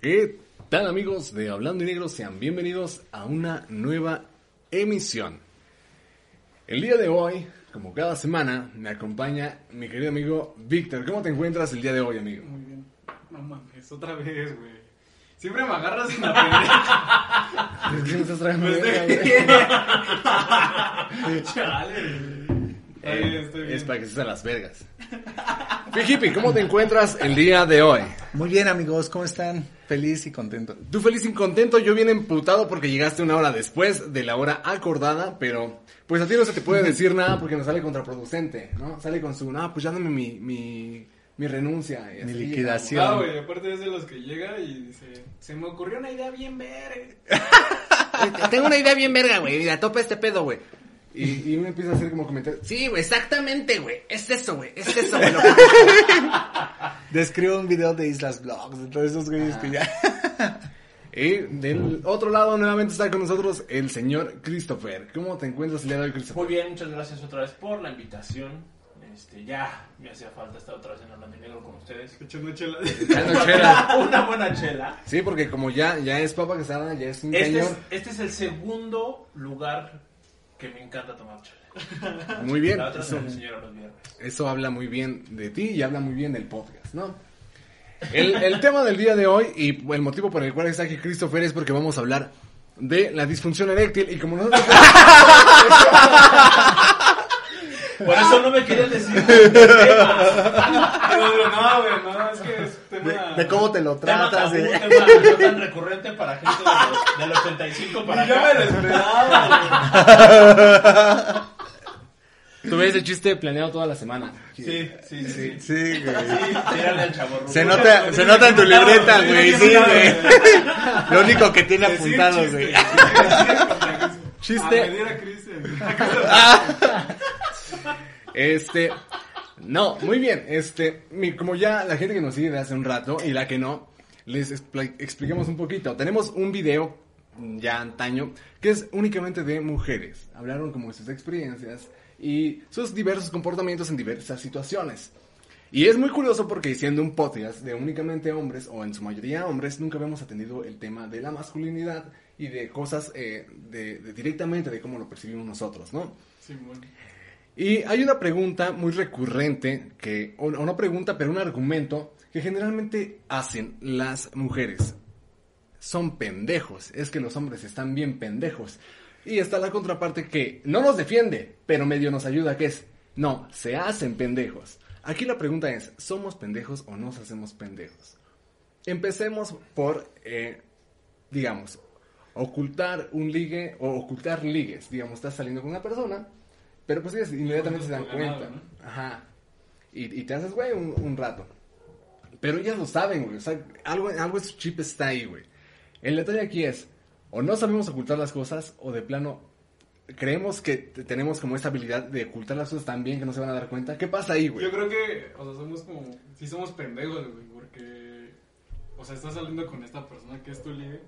¿Qué tal amigos de Hablando y Negro? Sean bienvenidos a una nueva emisión. El día de hoy, como cada semana, me acompaña mi querido amigo Víctor. ¿Cómo te encuentras el día de hoy, amigo? Muy bien. No mames, otra vez, güey. Siempre me agarras en la ¿Por qué me estás trayendo Pues de- Chale, estoy bien. Es para que estés a las vergas. Hippie, ¿cómo te encuentras el día de hoy? Muy bien amigos, ¿cómo están? Feliz y contento. Tú feliz y contento, yo bien emputado porque llegaste una hora después de la hora acordada, pero pues a ti no se te puede decir nada porque nos sale contraproducente, ¿no? Sale con su, no, pues ya dame mi, mi, mi renuncia. y Mi así, liquidación. Ah, güey, aparte es de los que llega y dice, se me ocurrió una idea bien ver. ¿no? Tengo una idea bien verga, güey, mira, topa este pedo, güey. Y, y uno empieza a hacer como comentarios. Sí, güey, exactamente, güey. Es eso, güey. Es eso, güey. Describo un video de Islas Vlogs, de todos esos güeyes que ya... Y del otro lado nuevamente está con nosotros el señor Christopher. ¿Cómo te encuentras el día de hoy, Christopher? Muy bien, muchas gracias otra vez por la invitación. Este, ya me hacía falta estar otra vez en Hablando y Negro con ustedes. Echando chela. Echando chela. Una buena chela. Sí, porque como ya, ya es Papa Quesada, ya es un Este señor. es, este es el segundo lugar que me encanta tomar chela. Muy bien. La otra Eso, me los viernes. eso habla muy bien de ti y habla muy bien del podcast, ¿no? El, el tema del día de hoy y el motivo por el cual está aquí Christopher es porque vamos a hablar de la disfunción eréctil y como nosotros... Por eso no me querían decir. Pero no, güey, no, es que es tema... De, cómo te lo Tema tratas. tabú, de- tema no tan recurrente para gente de los, del 85 para Yo acá. me lo esperaba, Tuve ese chiste planeado toda la semana. Sí, sí, sí. sí. Sí, güey. Sí, tírale al chavo Se nota, se nota en tu libreta, güey, sí, güey. Lo único que tiene Decir apuntado, chiste, güey. Chiste. A medir a Cristian. Este, no, muy bien. Este, como ya la gente que nos sigue de hace un rato y la que no, les expli- expliquemos un poquito. Tenemos un video ya antaño que es únicamente de mujeres. Hablaron como de sus experiencias y sus diversos comportamientos en diversas situaciones. Y es muy curioso porque siendo un podcast de únicamente hombres, o en su mayoría hombres, nunca habíamos atendido el tema de la masculinidad y de cosas eh, de directamente de cómo lo percibimos nosotros, ¿no? Sí, bueno. Y hay una pregunta muy recurrente, que, o, no pregunta, pero un argumento que generalmente hacen las mujeres. Son pendejos, es que los hombres están bien pendejos. Y está la contraparte que no nos defiende, pero medio nos ayuda, que es, no, se hacen pendejos. Aquí la pregunta es, ¿somos pendejos o nos hacemos pendejos? Empecemos por, eh, digamos, ocultar un ligue o ocultar ligues. Digamos, estás saliendo con una persona, pero pues ellas inmediatamente se dan cuenta. Ajá. Y, y te haces, güey, un, un rato. Pero ellas lo saben, güey. O sea, algo, algo de su chip está ahí, güey. El detalle aquí es, o no sabemos ocultar las cosas, o de plano creemos que tenemos como esta habilidad de ocultar las cosas tan bien que no se van a dar cuenta. ¿Qué pasa ahí, güey? Yo creo que, o sea, somos como, sí somos pendejos, güey, porque, o sea, estás saliendo con esta persona que es tu ligue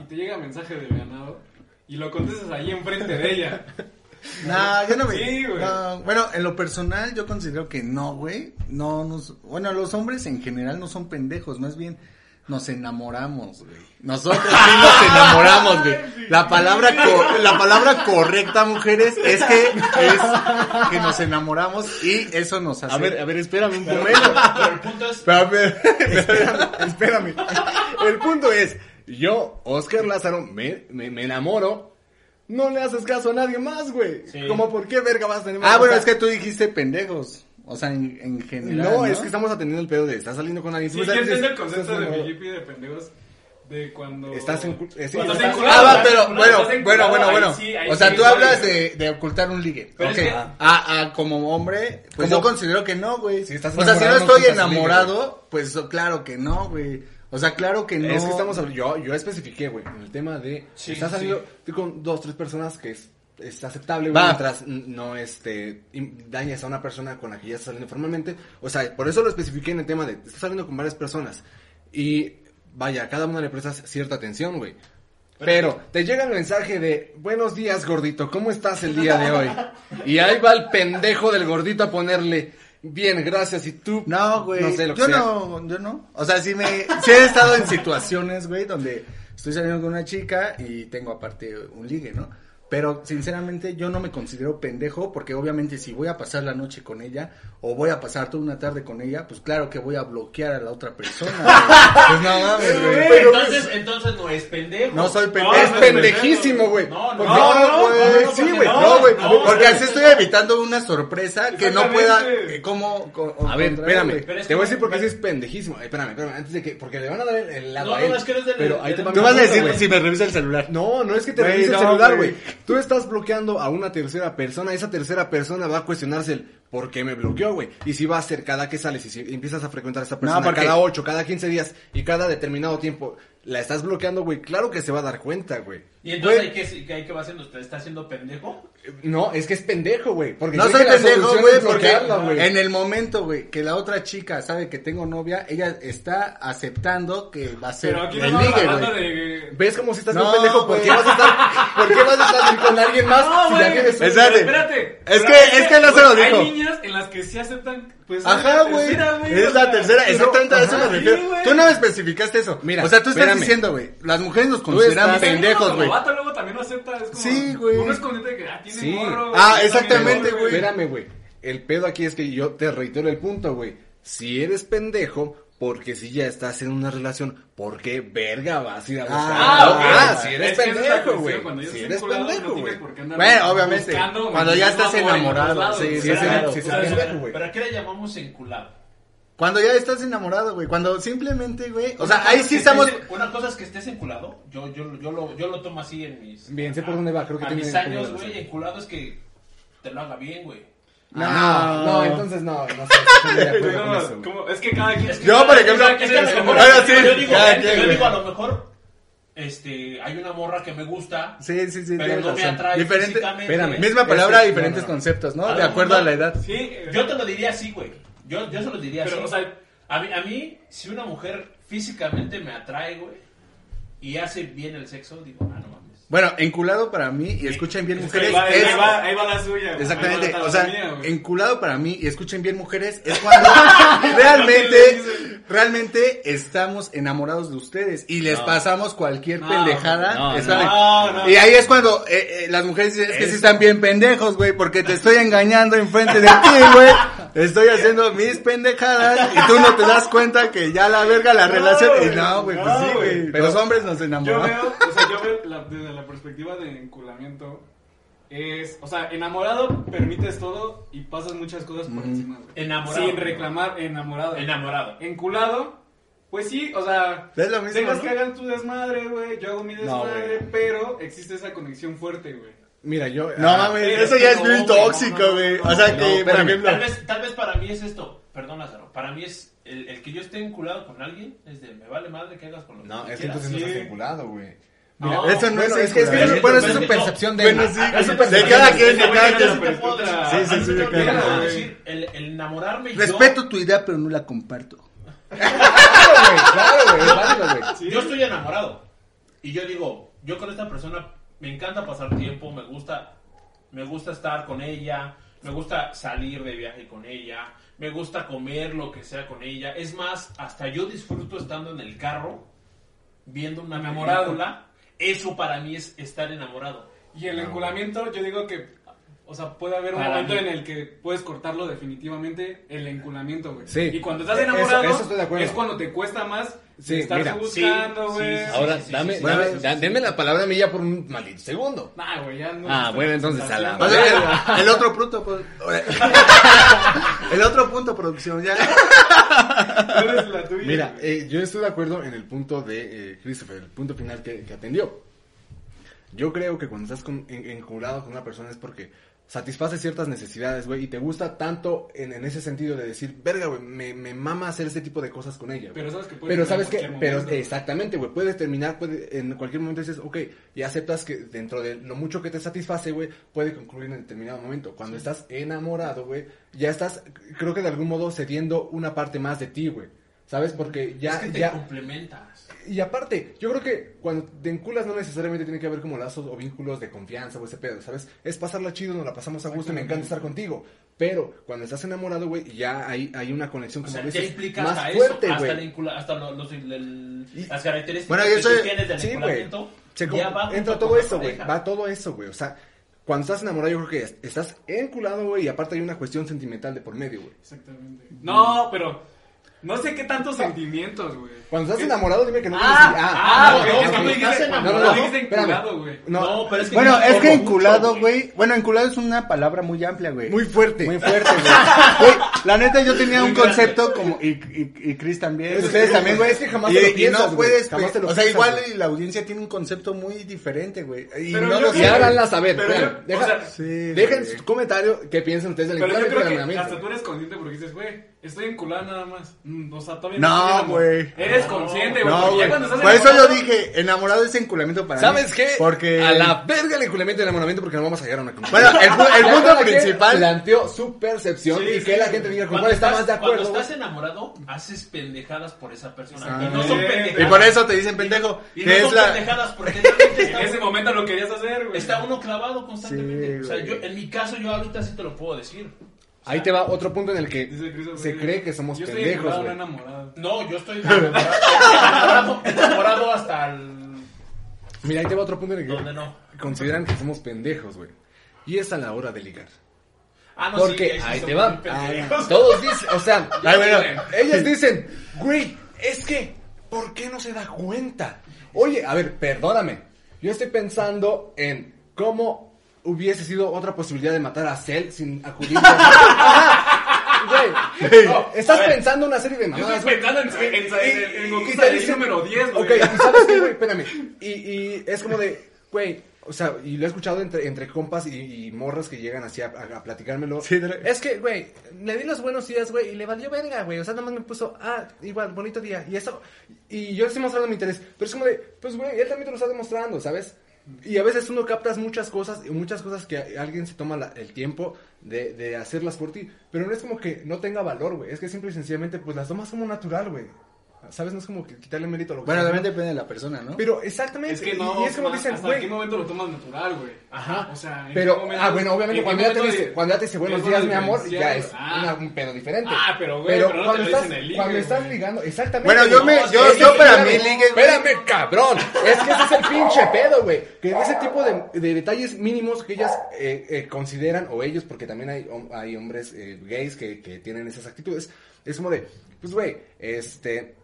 y te llega mensaje de ganado y lo contestas ahí enfrente de ella. No, yo no me. Sí, güey. no, bueno, en lo personal, yo considero que no, güey. No nos. Bueno, los hombres en general no son pendejos, más bien nos enamoramos, güey. Nosotros sí nos enamoramos, güey. La palabra, la palabra correcta, mujeres, es que es que nos enamoramos y eso nos hace. A ver, a ver, espérame un momento. Pero el punto es, Pero a ver, espérame, espérame. El punto es, yo, Oscar Lázaro, me, me, me enamoro. No le haces caso a nadie más, güey. Sí. Como, ¿por qué verga vas a tener Ah, bueno, sea, es que tú dijiste pendejos. O sea, en, en general. No, es que estamos atendiendo el pedo de, estás saliendo con alguien. Sí, sabes, entiendo el estás concepto de mi hippie de pendejos De cuando... Estás en... eh, sí, Cuando estás- Ah, va, Estás pero bueno, bueno, bueno, ahí bueno. sí, ahí o sea, sí, tú hablas de, de ocultar un ligue. Pero Ok. es que- Ah, ah, como hombre, pues Como- yo considero que no, güey. Si estás o sea, si no no estoy enamorado, pues claro que no, güey. O sea, claro que no. Es que estamos hablando, yo, yo especifiqué, güey, en el tema de, Sí, estás sí. saliendo tú con dos, tres personas que es, es aceptable, güey, Va. mientras no, este, dañes a una persona con la que ya estás saliendo formalmente. O sea, por eso lo especifiqué en el tema de, estás saliendo con varias personas y, vaya, a cada una le prestas cierta atención, güey. Pero te llega el mensaje de, buenos días, gordito, ¿cómo estás el día de hoy? Y ahí va el pendejo del gordito a ponerle, bien, gracias, y tú... No, güey. No sé lo que yo sea. no, yo no. O sea, sí me, sí he estado en situaciones, güey, donde estoy saliendo con una chica y tengo aparte un ligue, ¿no? Pero sinceramente yo no me considero pendejo porque obviamente si voy a pasar la noche con ella o voy a pasar toda una tarde con ella, pues claro que voy a bloquear a la otra persona. güey. Pues no mames, güey. Pero entonces, entonces no es pendejo. No soy pendejo. Es no, pendejísimo, güey. No, no, Porque- no, No, güey, no, sí, porque güey, no, no, güey, no, porque no, así no. estoy evitando una sorpresa que no pueda, eh, como, co- A ver, espérame. te voy a decir por qué es pendejísimo. Ay, espérame, espérame, antes de que, porque le van a dar el, lado No, a no, él. es que eres del- pero ahí te Tú vas a decir si me revisa el celular. No, no es que te revise el no, celular, güey. Tú estás bloqueando a una tercera persona. Esa tercera persona va a cuestionarse el por qué me bloqueó, güey. Y si va a ser cada que sales y si empiezas a frecuentar a esa persona porque- cada 8, cada 15 días y cada determinado tiempo la estás bloqueando, güey, claro que se va a dar cuenta, güey. Y entonces, Güey, ¿hay que, hay que va haciendo? ¿Usted está haciendo pendejo? No, es que es pendejo, güey. Porque No soy pendejo, güey, porque güey. en el momento, güey, que la otra chica sabe que tengo novia, ella está aceptando que va a ser Pero aquí el no ligue, güey. de... ¿Ves como si estás No, un pendejo? ¿Por qué vas a estar, ¿por qué vas a estar con alguien más No, si ya güey. Espérate. Espérate. Es que- es que no se lo dijo. Hay niñas en las que sí aceptan, pues... Ajá, güey. Es la tercera, exactamente a eso me refiero. Tú no me especificaste eso. Mira, o sea, tú estás espérame. diciendo, güey, las mujeres nos consideran estás- pendejos, güey. vato luego también lo acepta, es como... Sí, güey. Uno es consciente de que, ah, tiene Sí. morro. Ah, exactamente, güey. Espérame, güey. El pedo aquí es que yo te reitero el punto, güey. Si eres pendejo, porque si ya estás en una relación, ¿por qué verga vas a ir a buscar? Ah, ok. Ah, si eres pendejo, güey. Si eres pendejo, no güey. andar Bueno, obviamente, buscando cuando ya estás amor en enamorado, lados, sí, güey. sí, claro. sí, sí, O sea, sí, pero- güey. ¿Pero a qué le llamamos enculado? Cuando ya estás enamorado, güey. Cuando simplemente, güey. O sea, ahí sí estamos. estés- una cosa es que estés enculado. Yo, yo, yo, lo, yo lo tomo así en mis. Bien, sé por dónde va, creo que A tiene mis años, güey, enculado es que te lo haga bien, güey. No, No, no, entonces no, no sé, No, como- es que cada quien... Yo, por ejemplo, Es que a lo mejor- ahora sí, yo digo, cada yo quien, digo, a lo mejor, este, hay una morra que me gusta, Sí, sí, sí. pero no me razón. atrae Diferente. Espérame. Misma Es palabra, que- diferentes no, no. conceptos, ¿no? De acuerdo a la edad. Sí, Yo te lo diría así, güey. Yo, yo se lo diría Pero, así. o sea- a, mí, a mí, si una mujer físicamente me atrae, güey, y hace bien el sexo, digo, ah, no. Bueno, enculado para mí, y escuchen bien ahí mujeres, ahí es... va, ahí va la suya. Exactamente, o sea, mía, enculado para mí, y escuchen bien mujeres, es cuando realmente, realmente estamos enamorados de ustedes y les pasamos cualquier No, pendejada. no. Y ahí es cuando eh, eh, las mujeres dicen, es que sí están bien pendejos, güey, porque te estoy engañando enfrente de ti, güey. Estoy haciendo mis pendejadas y tú no te das cuenta que ya la verga la No, relación. Y güey, no, güey, pues sí, güey. Los hombres nos Yo enamoramos. veo, o sea, yo veo la- desde la perspectiva de enculamiento. Es, o sea, enamorado permites todo y pasas muchas cosas por encima, güey. Enamorado. Sin reclamar, enamorado. Enamorado. Enculado, pues sí, o sea, Es lo mismo, dejas ¿no? que hagan tu desmadre, güey, yo hago mi desmadre, pero existe esa conexión fuerte, güey. Mira, yo... No ah, mames, eso es ya es no, güey, no, tóxico, no, güey. no, O sea no, que, por ejemplo. Tal vez, tal vez para mí es esto, perdón Lázaro, para mí es el, el que yo esté enculado con alguien, es de me vale madre que hagas con lo No, que es que entonces no estás vinculado, güey. No, eso no Bueno, es es que, es que, bueno, eso es su No. percepción de... Bueno, sí, Ah, es su de percepción cada de- quien, de cada quien. Sí, sí, sí, de cada quien. decir, el, el enamorarme yo- Respeto tu idea, pero no la comparto. Claro, güey, claro, güey, es válido, güey. Yo estoy enamorado. Y yo digo, yo con esta persona me encanta pasar tiempo, me gusta, me gusta estar con ella, me gusta salir de viaje con ella, me gusta comer lo que sea con ella. Es más, hasta yo disfruto estando en el carro viendo una Enamorado. película. Eso para mí es estar enamorado. Y el enculamiento, yo digo que, o sea, puede haber un Para momento mí. en el que puedes cortarlo definitivamente, el enculamiento, güey. Sí. Y cuando estás Eso- enamorado, eso estoy de acuerdo. es cuando te cuesta más Sí, mira. buscando, güey. sí, sí. Ahora, sí, dame, sí, dame, sí, da- denme la palabra a mí ya por un maldito segundo. Nah, güey, ya no. Ah, bueno, entonces, a la el, el otro bruto, pues. El otro punto, producción, ya. Eres la tuya. Mira, eh, yo estoy de acuerdo en el punto de eh, Christopher, el punto final que, que atendió. Yo creo que cuando estás con, en, enculado con una persona es porque satisface ciertas necesidades, güey, y te gusta tanto en, en ese sentido de decir, verga, güey, me, me mama hacer este tipo de cosas con ella. güey". Pero sabes que puede Pero sabes que, pero exactamente, güey, puedes terminar, puede, en cualquier momento dices, ok, y aceptas que dentro de lo mucho que te satisface, güey, puede concluir en determinado momento. Cuando estás enamorado, güey, ya estás, creo que de algún modo cediendo una parte más de ti, güey. ¿Sabes? Porque ya, es que te ya, complementas. Y aparte, yo creo que cuando te enculas no necesariamente tiene que haber como lazos o vínculos de confianza o ese pedo, ¿sabes? Es pasarla chido, nos la pasamos a gusto y me encanta estar contigo. Pero cuando estás enamorado, güey, ya hay, hay una conexión O como sea, a ya implica más hasta fuerte, eso, hasta, la güey. incula- hasta lo- los- el- Y- las características Bueno, que soy- tú tienes del Sí, junto entra todo eso, güey. Va todo eso, güey. O sea, cuando estás enamorado, yo creo que es- estás enculado, güey, y aparte hay una cuestión sentimental de por medio, güey. Exactamente. No, pero no sé qué tantos sentimientos, güey. Cuando estás enamorado, dime que no Ah, tienes- ah, no, ok, no, dijiste- estás no, enamorado. no, no, enculado, güey. No, No, pero es que Bueno, no es que enculado, güey. Bueno, enculado es una palabra muy amplia, güey. Muy fuerte. Muy fuerte, güey. La neta, yo tenía un concepto como. Y, y, y Chris también. Es ustedes que- también, güey. es que jamás y, te lo y piensas, no puedes. Jamás te lo o sea, piensas, igual la audiencia tiene un concepto muy diferente, güey. Y Pero no yo lo Y háganla saber. dejen güey. su comentario qué piensan ustedes del Pero yo creo que hasta tú eres consciente porque dices, güey, estoy enculada nada más. Mm, O sea, todavía No, estoy enamorado. güey. Eres consciente, güey. No, porque ya güey. cuando estás Por eso yo enamorado- dije, enamorado es enculamiento para mí. ¿Sabes qué? Porque. A la verga el enculamiento y el enamoramiento porque no vamos a llegar a una conclusión. Bueno, el, pu- el Ya punto principal. planteó su percepción Sí, y sí, que la sí. gente diga con Cuando cuál está estás, más de cuando acuerdo. estás enamorado, haces pendejadas por esa persona. Ah. y no son pendejadas. Y por eso te dicen pendejo. Y que no es son la. pendejadas porque realmente En está, ese momento lo querías hacer, güey. está uno clavado constantemente. Sí, o sea, güey. yo, en mi caso, yo ahorita sí te lo puedo decir. Ahí te va otro punto en el que se cree que somos yo estoy pendejos, güey. no enamorado. No, yo estoy enamorado, hasta el... Mira, ahí te va otro punto en el que no. consideran que somos pendejos, güey. Y es a la hora de ligar. Ah, no, Porque sí, ahí te va. Todos dicen, o sea, Ay, bueno. ellos dicen, güey, es que, ¿por qué no se da cuenta? Oye, a ver, perdóname. Yo estoy pensando en cómo hubiese sido otra posibilidad de matar a Cell sin acudir. Güey, no, estás a pensando una serie de Yo mamadas. estoy güey. pensando en, en, en, en, en Y número 10, güey. Ok, y sabes qué, güey, espérame. Y, y es como de, güey, o sea, y lo he escuchado entre, entre compas y, y morras que llegan así a, a- a platicármelo. Sí, de- es que, güey, le di los buenos días, güey, y le valió verga, güey. O sea, nada más me puso, ah, igual, bonito día. Y eso, y yo le estoy mostrando mi interés. Pero es como de, pues, güey, él también te lo está demostrando, ¿sabes? Y a veces uno captas muchas cosas, y muchas cosas que alguien se toma la- el tiempo de, de hacerlas por ti. Pero no es como que no tenga valor, güey. Es que simple y sencillamente, pues las tomas como natural, güey. ¿Sabes? No es como que quitarle mérito a lo que Bueno, también depende de la persona, ¿no? Pero exactamente. Es que y- no, y es como dicen, ¿hasta qué güey. momento lo tomas natural, güey? Ajá. O sea, ¿en qué Pero, momento- ah, bueno, obviamente en cuando qué ya, te dice, de- cuando ya te dice buenos días, mi amor, ya es ah. una- un pedo diferente. Ah, pero, güey, pero no te cuando lo estás, dicen en el ligue, cuando estás güey. ligando, exactamente. Bueno, yo güey. me- yo- yo para mí ligue, güey. Espérame, cabrón. Es que ese es el pinche pedo, güey. Que ese tipo de, de detalles mínimos que ellas eh, eh, consideran, o ellos, porque también hay, hom- hay hombres eh, gays que, que tienen esas actitudes, es como de, pues, güey, este...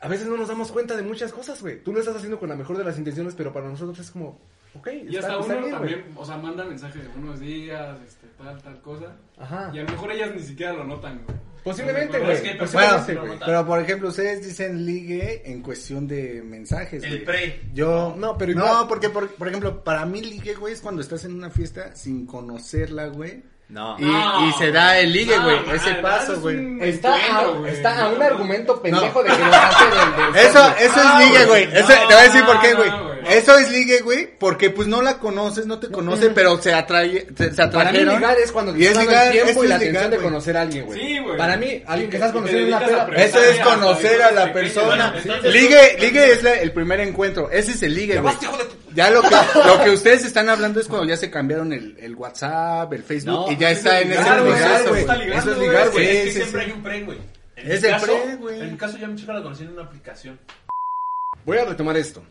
A veces no nos damos cuenta de muchas cosas, güey. Tú lo estás haciendo con la mejor de las intenciones, pero para nosotros es como, ok, Y está, hasta está uno bien, también, o sea, manda mensajes de buenos días, este, tal, tal cosa. Ajá. Y a lo mejor ellas ni siquiera lo notan, güey. Posiblemente, güey. es que Bueno, pero por ejemplo, ustedes dicen ligue en cuestión de mensajes. El güey. pre. Yo. No, pero No, igual- porque, por, por ejemplo, para mí ligue, güey, es cuando estás en una fiesta sin conocerla, güey. No. Y, No. y se da el ligue, güey. ese paso, güey. Está, está a un argumento pendejo No. de que lo hace del, del Eso, eso Ah, es ligue, güey. te voy a decir por qué, güey. Eso es ligue, güey, porque pues no la conoces, no te conoce, pero se atrae, se, se Para mí atrajeron. ligar es cuando te y es estás dando ligar, el tiempo y la es ligar, atención de conocer a alguien, güey. Sí, güey. Para mí, alguien que estás conociendo en una peda... Eso es conocer a la persona. Ligue, ligue es el primer encuentro. Ese es el ligue, güey. Ya lo que, lo que ustedes están hablando es cuando ya se cambiaron el, el WhatsApp, el Facebook No, y ya está es en ese proceso, Eso es ligar, Güey, es que siempre hay un pre, güey. Es el pre, güey. En mi caso, ya mi chica la conocí en una aplicación. Voy a retomar esto.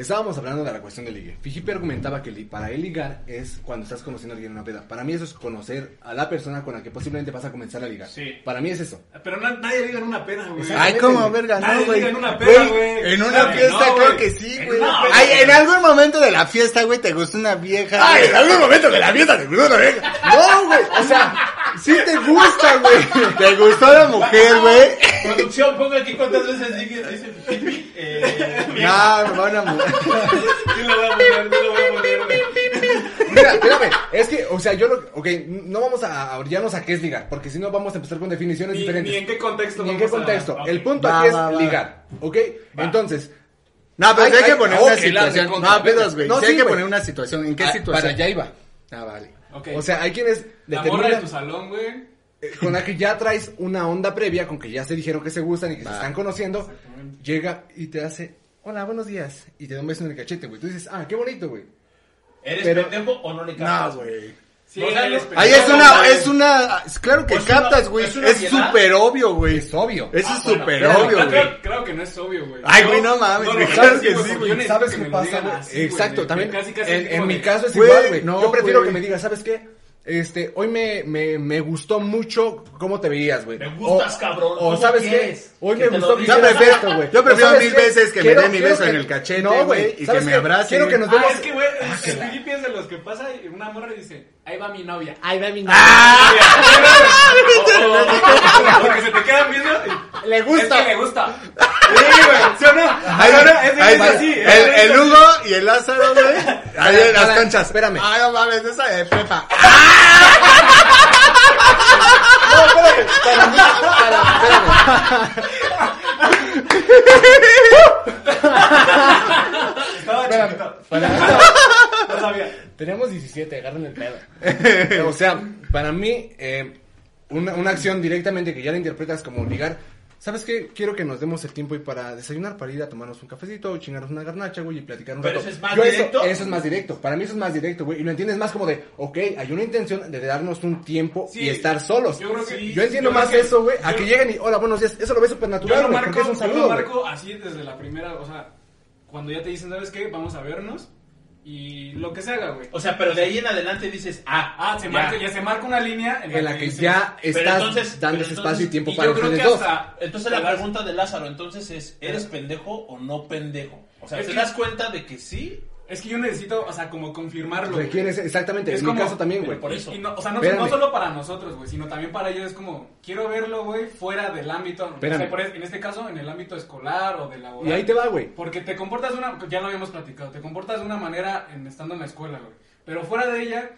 Estábamos hablando de la cuestión del ligue. Fijipe argumentaba que para él ligar es cuando estás conociendo a alguien en una peda. Para mí eso es conocer a la persona con la que posiblemente vas a comenzar a ligar. Sí. Para mí es eso. Pero na- nadie liga en una peda, güey. Ay, como verga, Nadie no, güey. liga en una peda, Güey. En una fiesta, no, creo que sí, güey. Ay, en algún momento de la fiesta, güey, te gusta una vieja. ¡Ay, en algún momento de la fiesta te gustó una vieja! No, güey. O sea, sí te gusta, güey. ¿Te gustó la mujer, güey? Producción, ponga aquí cuántas veces dice, dice pipi. Eh. No, me van a mudar. Sí lo voy a poner, sí lo voy a poner, güey. Mira, espérame, es que, o sea, yo lo, ok, no vamos a abrirnos a qué es ligar, porque si no vamos a empezar con definiciones Ni, diferentes. ni en qué contexto. Ni en qué a- contexto. El punto Va, aquí es va, ligar, ¿ok? Entonces, No, pero Ay, sí hay que poner una situación. No, pedos, güey. No, sí hay que poner una situación. ¿En qué ah, situación? para allá iba. Ah, vale. O sea, hay quienes la morra de tu salón, güey. eh, con la que ya traes una onda previa, con que ya se dijeron que se gustan y que se están conociendo, llega y te hace, hola, buenos días, y te da un beso en el cachete, güey. Tú dices, ah, qué bonito, güey. ¿Eres Pero- pendejo o no le captas? No, güey. Sí, O sea, Ahí es una, es una, claro que Es una- captas, güey. es súper obvio, güey. Es obvio. Eso Ah, es bueno, súper claro, obvio, güey. claro, claro que no es obvio, güey. Ay, güey, no mames, güey, lo claro que sí, güey. ¿Sabes que qué me pasa, así, Exacto, también. casi, casi en mi caso es igual, güey. no, Yo prefiero que me digas, ¿sabes qué? Este, hoy me, me, me gustó mucho cómo te veías, güey. Me gustas, cabrón. O ¿Cómo sabes qué? Hoy Que me gustó Yo prefiero- esto, güey. yo prefiero ¿O mil qué? veces que me Quiero- dé mi beso que- en el cachete, No, güey, y ¿Sabes que me abrace. Quiero que nos Ah, demos... es que, güey, el Felipe es de los que pasa y una morra dice, ahí va mi novia. Ahí va mi Ah, o- o- Porque se te quedan viendo y... Le Es gusta. que le gusta. Sí, güey, ¿sí o no? Ahí va, Ese ahí es va. así. El, es el. Hugo y el Lázaro, güey. Ahí en las canchas. espérame. Ay, no mames, esa de prepa. No, espérame. Para mí, para, espérame. Estaba Espérame, chiquito. para- No sabía. Tenemos 17, agarren el pedo. o sea, para mí, eh, una, una acción directamente que ya la interpretas como ligar. ¿Sabes qué? Quiero que nos demos el tiempo y para desayunar, para ir a tomarnos un cafecito, chingarnos una garnacha, güey, y platicar un Pero rato. eso es más Yo directo. Eso, eso es más directo. Para mí eso es más directo, güey. Y lo entiendes más como de, ok, hay una intención de darnos un tiempo Sí, y estar solos. yo creo que- Yo entiendo yo creo más que- eso, güey, a yo- que lleguen y, hola, buenos días. Eso lo ves súper Yo natural, lo güey, marco, porque es un yo lo güey. marco así desde la primera, o sea, cuando ya te dicen, ¿sabes qué? Vamos a vernos y lo que se haga, güey. O sea, pero de ahí en adelante dices, ah, Ah, se marca, ya se marca una línea En la que dices- ya estás entonces, dando entonces- espacio y tiempo y para yo creo que dos. hasta- Entonces la pregunta de Lázaro, entonces es, ¿eres pendejo o no pendejo? O sea, Es ¿te que- das cuenta de que sí? Es que yo necesito, o sea, como confirmarlo. Requieres, exactamente, Es en mi como- caso también, güey. por eso. Y no, o sea, no, solo para nosotros, güey, sino también para ellos es como, quiero verlo, güey, fuera del ámbito, o sea, por en este caso, en el ámbito escolar o de laboral. Y ahí te va, güey. Porque te comportas de una, ya lo habíamos platicado, te comportas de una manera en estando en la escuela, güey. Pero fuera de ella,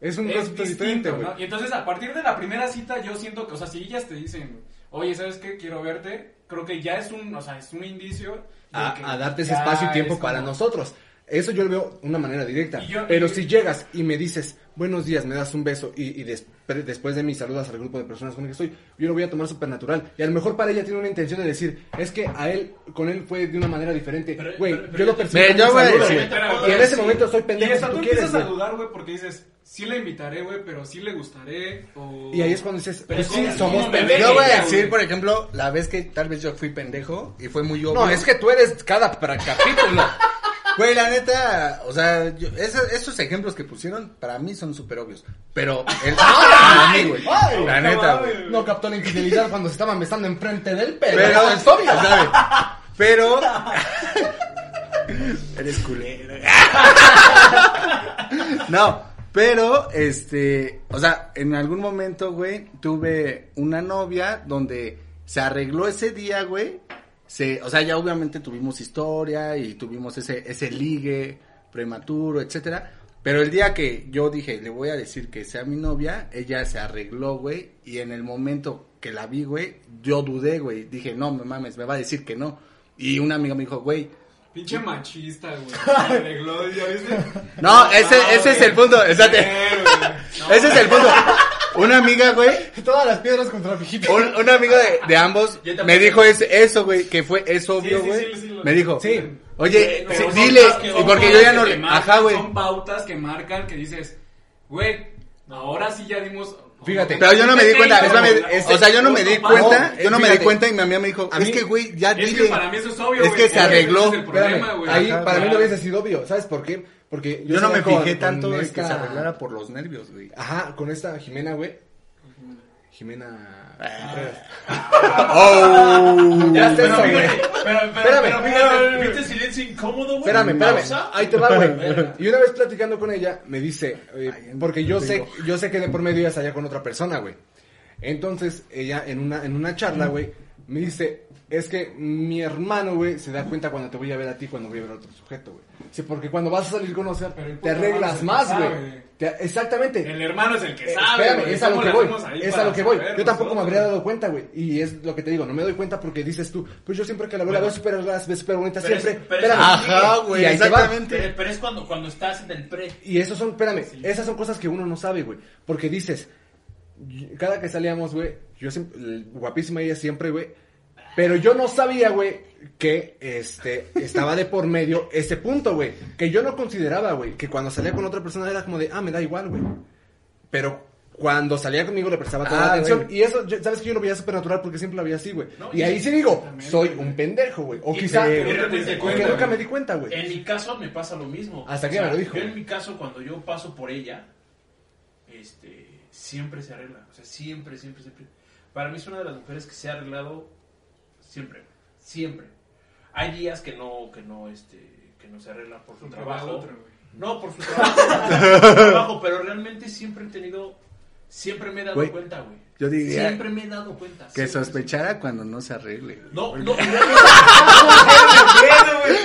Es un concepto distinto, diferente, güey. ¿no? Y entonces a partir de la primera cita yo siento que, o sea, si ellas te dicen, oye, ¿sabes qué? Quiero verte, creo que ya es un, o sea, es un indicio de a, que a darte ese espacio y tiempo es para como- nosotros. Eso yo lo veo de una manera directa. Y yo- Pero y- si llegas y me dices, buenos días, me das un beso y, y des- pre- después de mí saludas al grupo de personas con el que estoy, yo lo voy a tomar súper natural. Y a lo mejor para ella tiene una intención de decir, es que a él, con él fue de una manera diferente. Güey, yo lo como yo un voy a saludo, decir- güey. Y en ese sí. momento soy Y pendejo hasta si tú tú quieres, empiezas a dudar, güey, porque dices, sí le invitaré, güey, pero sí le gustaré, o... Y ahí es cuando dices, Pero pues sí, ¿cómo- somos pendejos. Yo voy a decir, por ejemplo, la vez que tal vez yo fui pendejo y fue muy obvio. No, es que tú eres cada capítulo. Güey, la neta, o sea, yo- esos, esos ejemplos que pusieron para mí son súper obvios. Pero el. mí, güey. ay, La no neta, güey. No captó la infidelidad cuando se estaban besando enfrente del pero. Pero, es obvio. ¿sabes? Pero. Eres culero. no, pero, este. O sea, en algún momento, güey, tuve una novia donde se arregló ese día, güey. Se, o sea, ya obviamente tuvimos historia y tuvimos ese, ese ligue prematuro, etcétera. Pero el día que yo dije, le voy a decir que sea mi novia, ella se arregló, güey. Y en el momento que la vi, güey, yo dudé, güey. Dije, no, me mames, me va a decir que no. Y una amiga me dijo, güey, Pinche machista, güey. Se arregló, ¿ya viste? no, ese, ese es el punto, exacto. Ese es el punto. Una amiga, güey, Todas las piedras contra la pijita. un, un amigo de, de ambos me dijo ese- eso, güey, que fue, es obvio, Sí, sí, güey. sí, sí, lo- me dijo, Sí. oye, Pero sí, dile, y porque yo ya no le, ajá, güey. Son pautas que marcan que dices, güey, ahora sí ya dimos... Fíjate. Pero yo no me di cuenta, ese- o sea, yo no me di cuenta, yo no me di cuenta y mi amiga me dijo, A es mí- que, güey, ya Es que para mí eso es obvio, Es que se arregló. Es problema, Espérame, ahí Ajá, para mí no hubiese sido obvio, ¿sabes por qué? Porque Yo no me con- fijé tanto en que se arreglara por los nervios, güey. Ajá, con esta Jimena, güey. Jimena. Oh. Ya está eso, güey. pero, Espérame. pero fíjate, ¿viste silencio incómodo, güey? Espérame, espérame. Ahí te va, güey. Y una vez platicando con ella, me dice, eh, porque yo sé, yo sé que de por medio ella salía con otra persona, güey. Entonces, ella en una, en una charla, güey, me dice, es que mi hermano, güey, se da cuenta cuando te voy a ver a ti, cuando voy a ver a otro sujeto, güey. Sí, porque cuando vas a salir con el te arreglas más, güey. Exactamente. El hermano es el que Eh, sabe. espérame, güey. es a lo ¿Cómo que voy. Es a lo que voy. Yo tampoco me habría dado cuenta, güey. Y es lo que te digo, no me doy cuenta porque dices tú, pues yo siempre que la veo la veo súper arreglada, se ve súper bonita Pero es- siempre. pero es- Espérame. Ajá, güey, Y ahí te va. exactamente. Pero, pero es cuando, cuando estás en el pre. Y eso son, espérame, esas son cosas que uno no sabe, güey. Porque dices, cada que salíamos, güey, yo siempre, guapísima ella siempre, güey. Pero yo no sabía, güey, que este estaba de por medio ese punto, güey. Que yo no consideraba, güey, que cuando salía con otra persona era como de, ah, me da igual, güey. Pero cuando salía conmigo le prestaba toda Ah, la atención. güey. Y eso, yo- sabes que yo lo veía súper natural porque siempre lo veía así, güey. No, y y- ahí sí digo, soy güey. un pendejo, güey. O Y quizá, te- nunca o que cuenta, nunca me di cuenta, güey. En mi caso me pasa lo mismo. Hasta que ella me lo dijo. Yo en mi caso, cuando yo paso por ella, este, siempre se arregla. O sea, siempre, siempre, siempre. Para mí es una de las mujeres que se ha arreglado siempre. Siempre. Hay días que no, que no, este, que no se arregla por su trabajo. No, por su trabajo, por su trabajo, pero realmente siempre he tenido, siempre me he dado Güey, cuenta, güey. Yo diría Siempre me he dado cuenta. Que sospechara cuando no se arregle. No, no,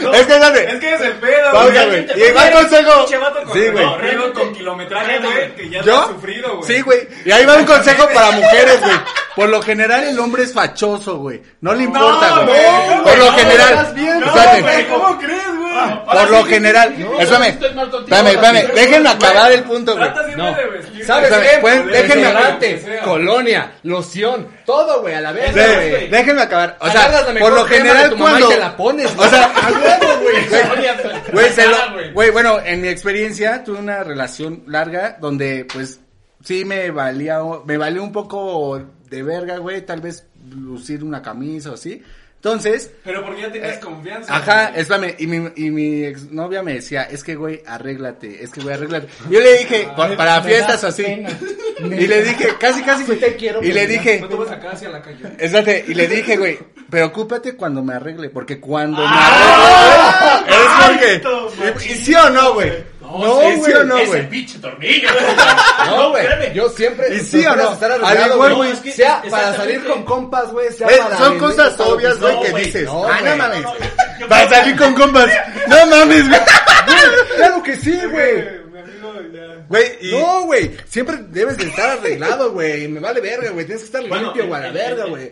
No, Es que. Es que es el pedo, güey. güey. Y va un consejo. Sí, güey. con kilometraje, güey, que ya ¿Yo? sufrido, güey. Sí, güey. Y ahí va un consejo para mujeres, güey. Por lo general el hombre es fachoso, güey. No le importa, güey. Por lo no, general. estás bien, no, güey, ¿Cómo crees, güey? Por lo general. Espérame. Espérame, espérame. Déjenme acabar el punto, güey. No. ¿Sabes qué? pueden- déjenme sea. colonia, loción, todo, güey, a la vez, güey. déjenme acabar. O sea, por lo general cuando. te la pones, O sea, a huevo, Ah, güey. güey, bueno, en mi experiencia tuve una relación larga donde, pues, sí me valía, me valió un poco de verga, güey, tal vez lucir una camisa o así. Entonces, Pero porque ya tenías Eh, confianza. ajá, güey. espérame, y mi, y mi exnovia me decía, es que, güey, arréglate, es que, güey, arréglate. Yo le dije, pa- para fiestas o así. Y le dije, casi, casi. te quiero, Y le dije, No te vas a sacar hacia la calle. Exacto, y le dije, güey, preocúpate cuando me arregle, porque cuando ¡Ah! me arregle, es porque... ¿Y, y sí o no, güey? No, ese- sí no, ese güey. pinche tornillo. No, güey. Yo siempre. ¿Y sí o no? Estar igual, güey. güey, es que- sea para salir con compas, güey, sea Eh, para. son cosas obvias, que güey, No, que güey, dices. no, ah, no güey. mames. No, no, yo- Para salir con compas. No mames, güey. Claro que sí, güey. Ya. Güey, y... No, güey. Siempre debes de estar arreglado, güey. Me vale verga, güey. Tienes que estar Bueno, limpio, güey, a la verga, güey.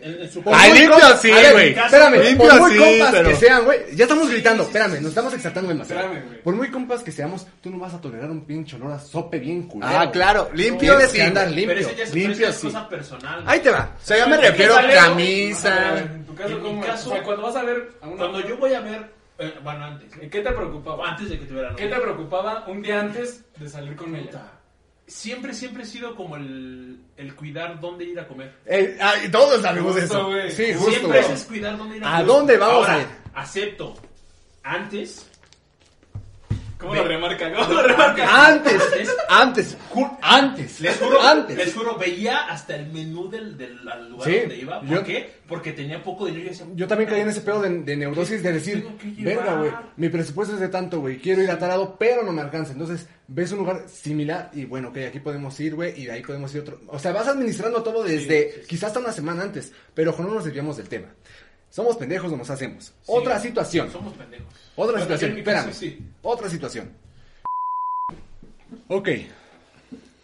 Ay, limpio sí, güey. Espérame, Limpio por muy sí, compas pero- que sean, güey. Ya estamos gritando. Espérame, nos estamos exaltando demasiado. Espérame, güey. Por muy compas que seamos, tú no vas a tolerar un pinche olor a sope bien culero. Ah, claro, limpio Tienes sí. que andar limpio. Pero ya es, Limpio, pero ese ya es sí. cosa personal. Ahí te va. O sea, yo me ¿De qué refiero a no? camisa. En tu caso, ¿cómo? caso- O sea, cuando vas a ver Cuando yo voy a ver, eh, bueno, antes, ¿Y ¿Qué te preocupaba? antes de que tuviera ¿Qué novia. te preocupaba un día antes de salir con ella? Puta, Siempre, siempre he sido como el, el cuidar dónde ir a comer. Eh, ah, todos sabemos Justo, eso. Sí, justo. Siempre güey. es cuidar dónde ir a ¿A comer. dónde vamos Ahora, a ir? Acepto. Antes. ¿Cómo lo remarca? ¿Cómo lo remarca? Antes, antes, ju- antes, Les juro, antes. les juro, veía hasta el menú del, del al lugar Sí, donde iba. ¿Por yo- qué? Porque tenía poco dinero y yo decía, Yo también caí en ese pedo de, de neurosis de decir, Tengo que llevar. verga, güey, mi presupuesto es de tanto, güey, quiero ir a tal lado, pero no me alcanza. Entonces, ves un lugar similar y bueno, ok, aquí podemos ir, güey, y de ahí podemos ir otro. O sea, vas administrando todo desde quizás hasta una semana antes, pero ojo, no nos desviamos del tema. Somos pendejos, no nos hacemos. Sí, Otra situación. Somos pendejos. Otra situación, espérame. sí. Otra situación. Ok.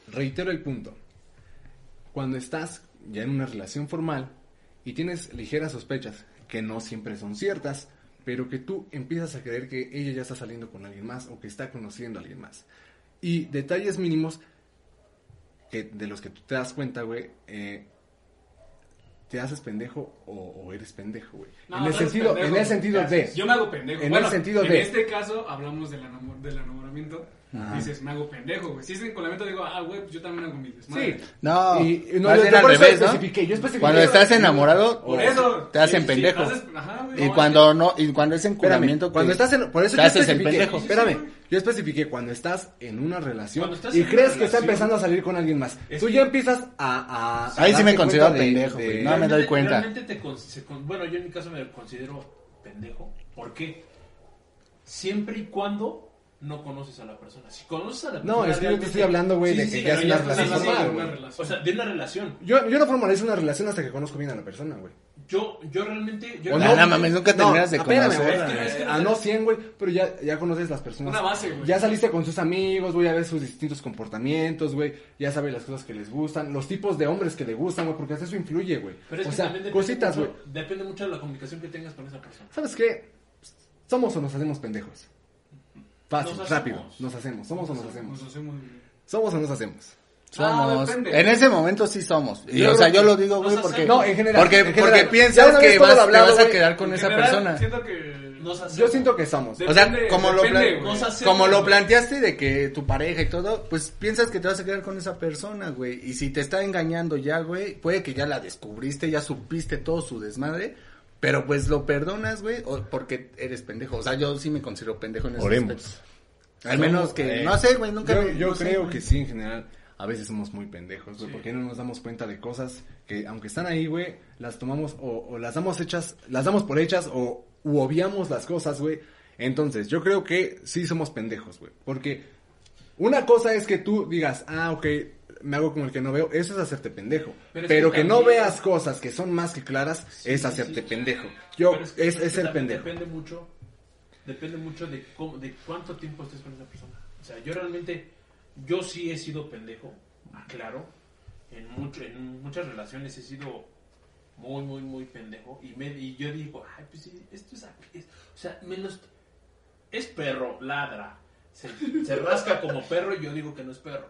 Reitero el punto. Cuando estás ya en una relación formal y tienes ligeras sospechas que no siempre son ciertas, pero que tú empiezas a creer que ella ya está saliendo con alguien más o que está conociendo a alguien más. Y detalles mínimos que de los que tú te das cuenta, güey, eh, te haces pendejo o, o eres pendejo, güey. No, en no el sentido, pendejo, en el sentido ¿qué de? Yo me hago pendejo. en el bueno, sentido en de- este caso hablamos del, enamor- del enamoramiento. Dices, me hago pendejo, güey. Si es enculamiento, digo, ah, güey, pues yo también hago mi desmadre. Sí. No, Y- no, más yo- yo al por eso revés, ¿no? especifiqué, yo especifiqué Cuando estás enamorado, Por eso. te hacen Sí, sí, pendejo. haces- ajá, güey. Y No, cuando no, y cuando es enculamiento, cuando estás en, por eso te yo haces el pendejo. espérame, yo especifiqué cuando estás en una relación estás y en crees que está relación, empezando a salir con alguien más. es Tú que- ya empiezas a, a Ahí sí me considero cuenta de- pendejo, de- güey. No me doy cuenta. Realmente te con- se con- bueno, yo en mi caso me considero pendejo. ¿Por qué? Siempre y cuando no conoces a la persona. Si conoces a la No, persona. es que yo te realmente- estoy hablando, güey, Sí, de sí, que sí, ya es una estás relación hablando de formal, una güey. relación. O sea, de una relación. Yo, yo no formalizo una relación hasta que conozco bien a la persona, güey. Yo, yo realmente. Yo O no, no mames, nunca terminas de conocer. Es que- no 100, güey, pero ya, ya conoces las personas. Una base, güey. Ya saliste con sus amigos, güey, a ver sus distintos comportamientos, güey. Ya sabes las cosas que les gustan, los tipos de hombres que le gustan, güey, porque hasta eso influye, güey. Pero es O que sea, depende cositas, güey. mucho- Depende mucho de la comunicación que tengas con esa persona. ¿Sabes qué? Somos o nos hacemos pendejos. Fácil, Nos rápido. hacemos. Nos hacemos. Somos o nos hacemos. Nos hacemos. Somos o nos hacemos. Somos. Ah, depende. en ese momento sí somos. Y, Yo o sea, yo lo digo, güey, porque. No, en general. Porque, en porque general. Piensas que vas, te vas a quedar con En esa general, persona. Siento que. Nos hacemos. Yo siento que somos. O sea, como, lo, depende, hacemos, como lo planteaste de que tu pareja y todo, pues piensas que te vas a quedar con esa persona, güey. Y si te está engañando ya, güey, puede que ya la descubriste, ya supiste todo su desmadre, pero pues lo perdonas, güey, o porque eres pendejo. O sea, yo sí me considero pendejo en ese Oremos. aspecto. Al menos que, Eh, no sé, güey, nunca Yo, me- yo no creo que sí, en general. A veces somos muy pendejos, güey, porque no nos damos cuenta de cosas que, aunque están ahí, güey, las tomamos o, o las damos hechas, las damos por hechas o u obviamos las cosas, güey. Entonces, yo creo que sí somos pendejos, güey, porque una cosa es que tú digas, ah, ok, me hago como el que no veo, eso es hacerte pendejo. Pero, que que, no veas cosas que son más que claras es hacerte sí. pendejo. Yo, es, que- es, que también pendejo. Depende mucho, depende mucho de cómo, de cuánto tiempo estés con esa persona. O sea, yo realmente, yo sí he sido pendejo, aclaro. En, mucho, en muchas relaciones he sido muy, muy, muy pendejo. Y, me, y yo digo, ay, pues sí, esto es, es- O sea, me los- es perro, ladra. Se, se rasca como perro y yo digo que no es perro.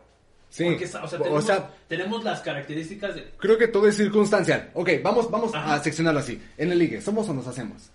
Sí, Porque, o sea, o tenemos, sea, tenemos las características de... Creo que todo es circunstancial. Ok, vamos, vamos Ajá. a seccionarlo así. En el ligue, ¿somos o nos hacemos?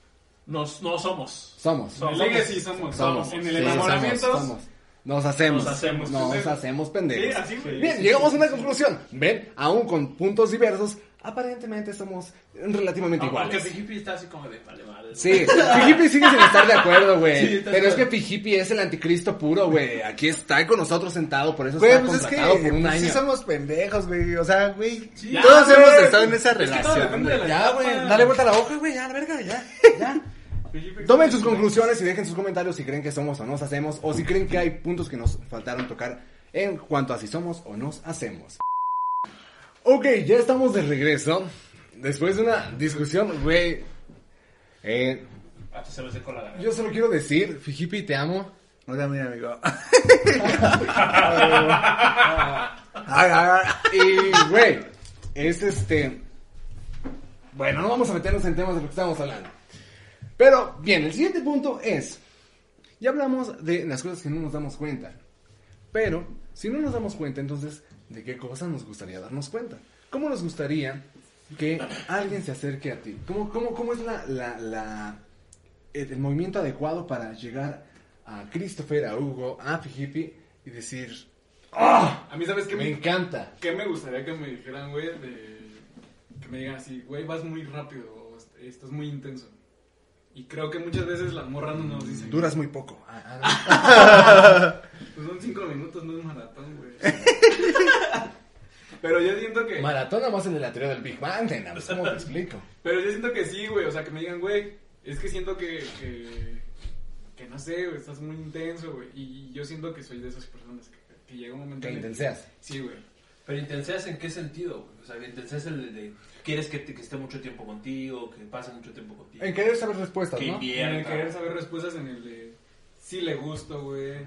Nos, no somos. Somos. En el ligue sí somos. Somos. En el Sí, enamoramiento. somos, somos. Nos hacemos. Nos hacemos Nos pendejos. hacemos pendejos. Sí, así, güey. Bien, llegamos a una conclusión. Ven, aún con puntos diversos, aparentemente somos relativamente Aunque iguales. Fijipi está así como de vale, vale. Sí, Fijipi sigue sin estar de acuerdo, güey. Sí, Pero es que. Fijipi es el anticristo puro, güey. Aquí está con nosotros sentado, por eso Güey, está pues es que contratado por un pues, año. sí somos pendejos, güey. O sea, güey, Sí, todos ya, hemos estado en esa Es relación. Ya, güey, dale vuelta a la hoja, güey, ya, la verga, ya, ya. Tomen sus conclusiones y dejen sus comentarios si creen que somos o nos hacemos, o si creen que hay puntos que nos faltaron tocar en cuanto a si somos o nos hacemos. Ok, ya estamos de regreso. Después de una discusión, güey. Eh, garganta. yo solo quiero decir, Fijipi, te amo. Hola, mira, amigo. Y, güey, es este. Bueno, no vamos a meternos en temas de lo que estamos hablando. Pero, bien, el siguiente punto es. Ya hablamos de las cosas que no nos damos cuenta. Pero, si no nos damos cuenta, entonces, ¿de qué cosas nos gustaría darnos cuenta? ¿Cómo nos gustaría que alguien se acerque a ti? ¿Cómo, cómo, cómo es la, la, la- el, el movimiento adecuado para llegar a Christopher, a Hugo, a Fijipi y decir, ¡Ah! A mí, ¿sabes qué Me me, encanta. qué me gustaría que me dijeran, güey? De, que me digan así, güey, vas muy rápido, o est- estás muy intenso. Y creo que muchas veces las morras no nos dicen. Duras muy poco. Ah, Pues son cinco minutos, no es maratón, güey. Pero yo siento que. Maratón nada más en la teoría del Big Bang, nena, pues, ¿cómo te explico? Pero yo siento que sí, güey. O sea, que me digan, güey, es que siento que. que, que no sé, güey, estás muy intenso, güey. Y yo siento que soy de esas personas que, que llega un momento. Que en el- intenseas. Sí, güey. Pero intenseas en qué sentido? güey? O sea, intenseas el de, quieres que, te- que esté mucho tiempo contigo, que pase mucho tiempo contigo. En querer saber respuestas, Que ¿no? invierta. En el querer saber respuestas en el de. Sí le gusto, güey.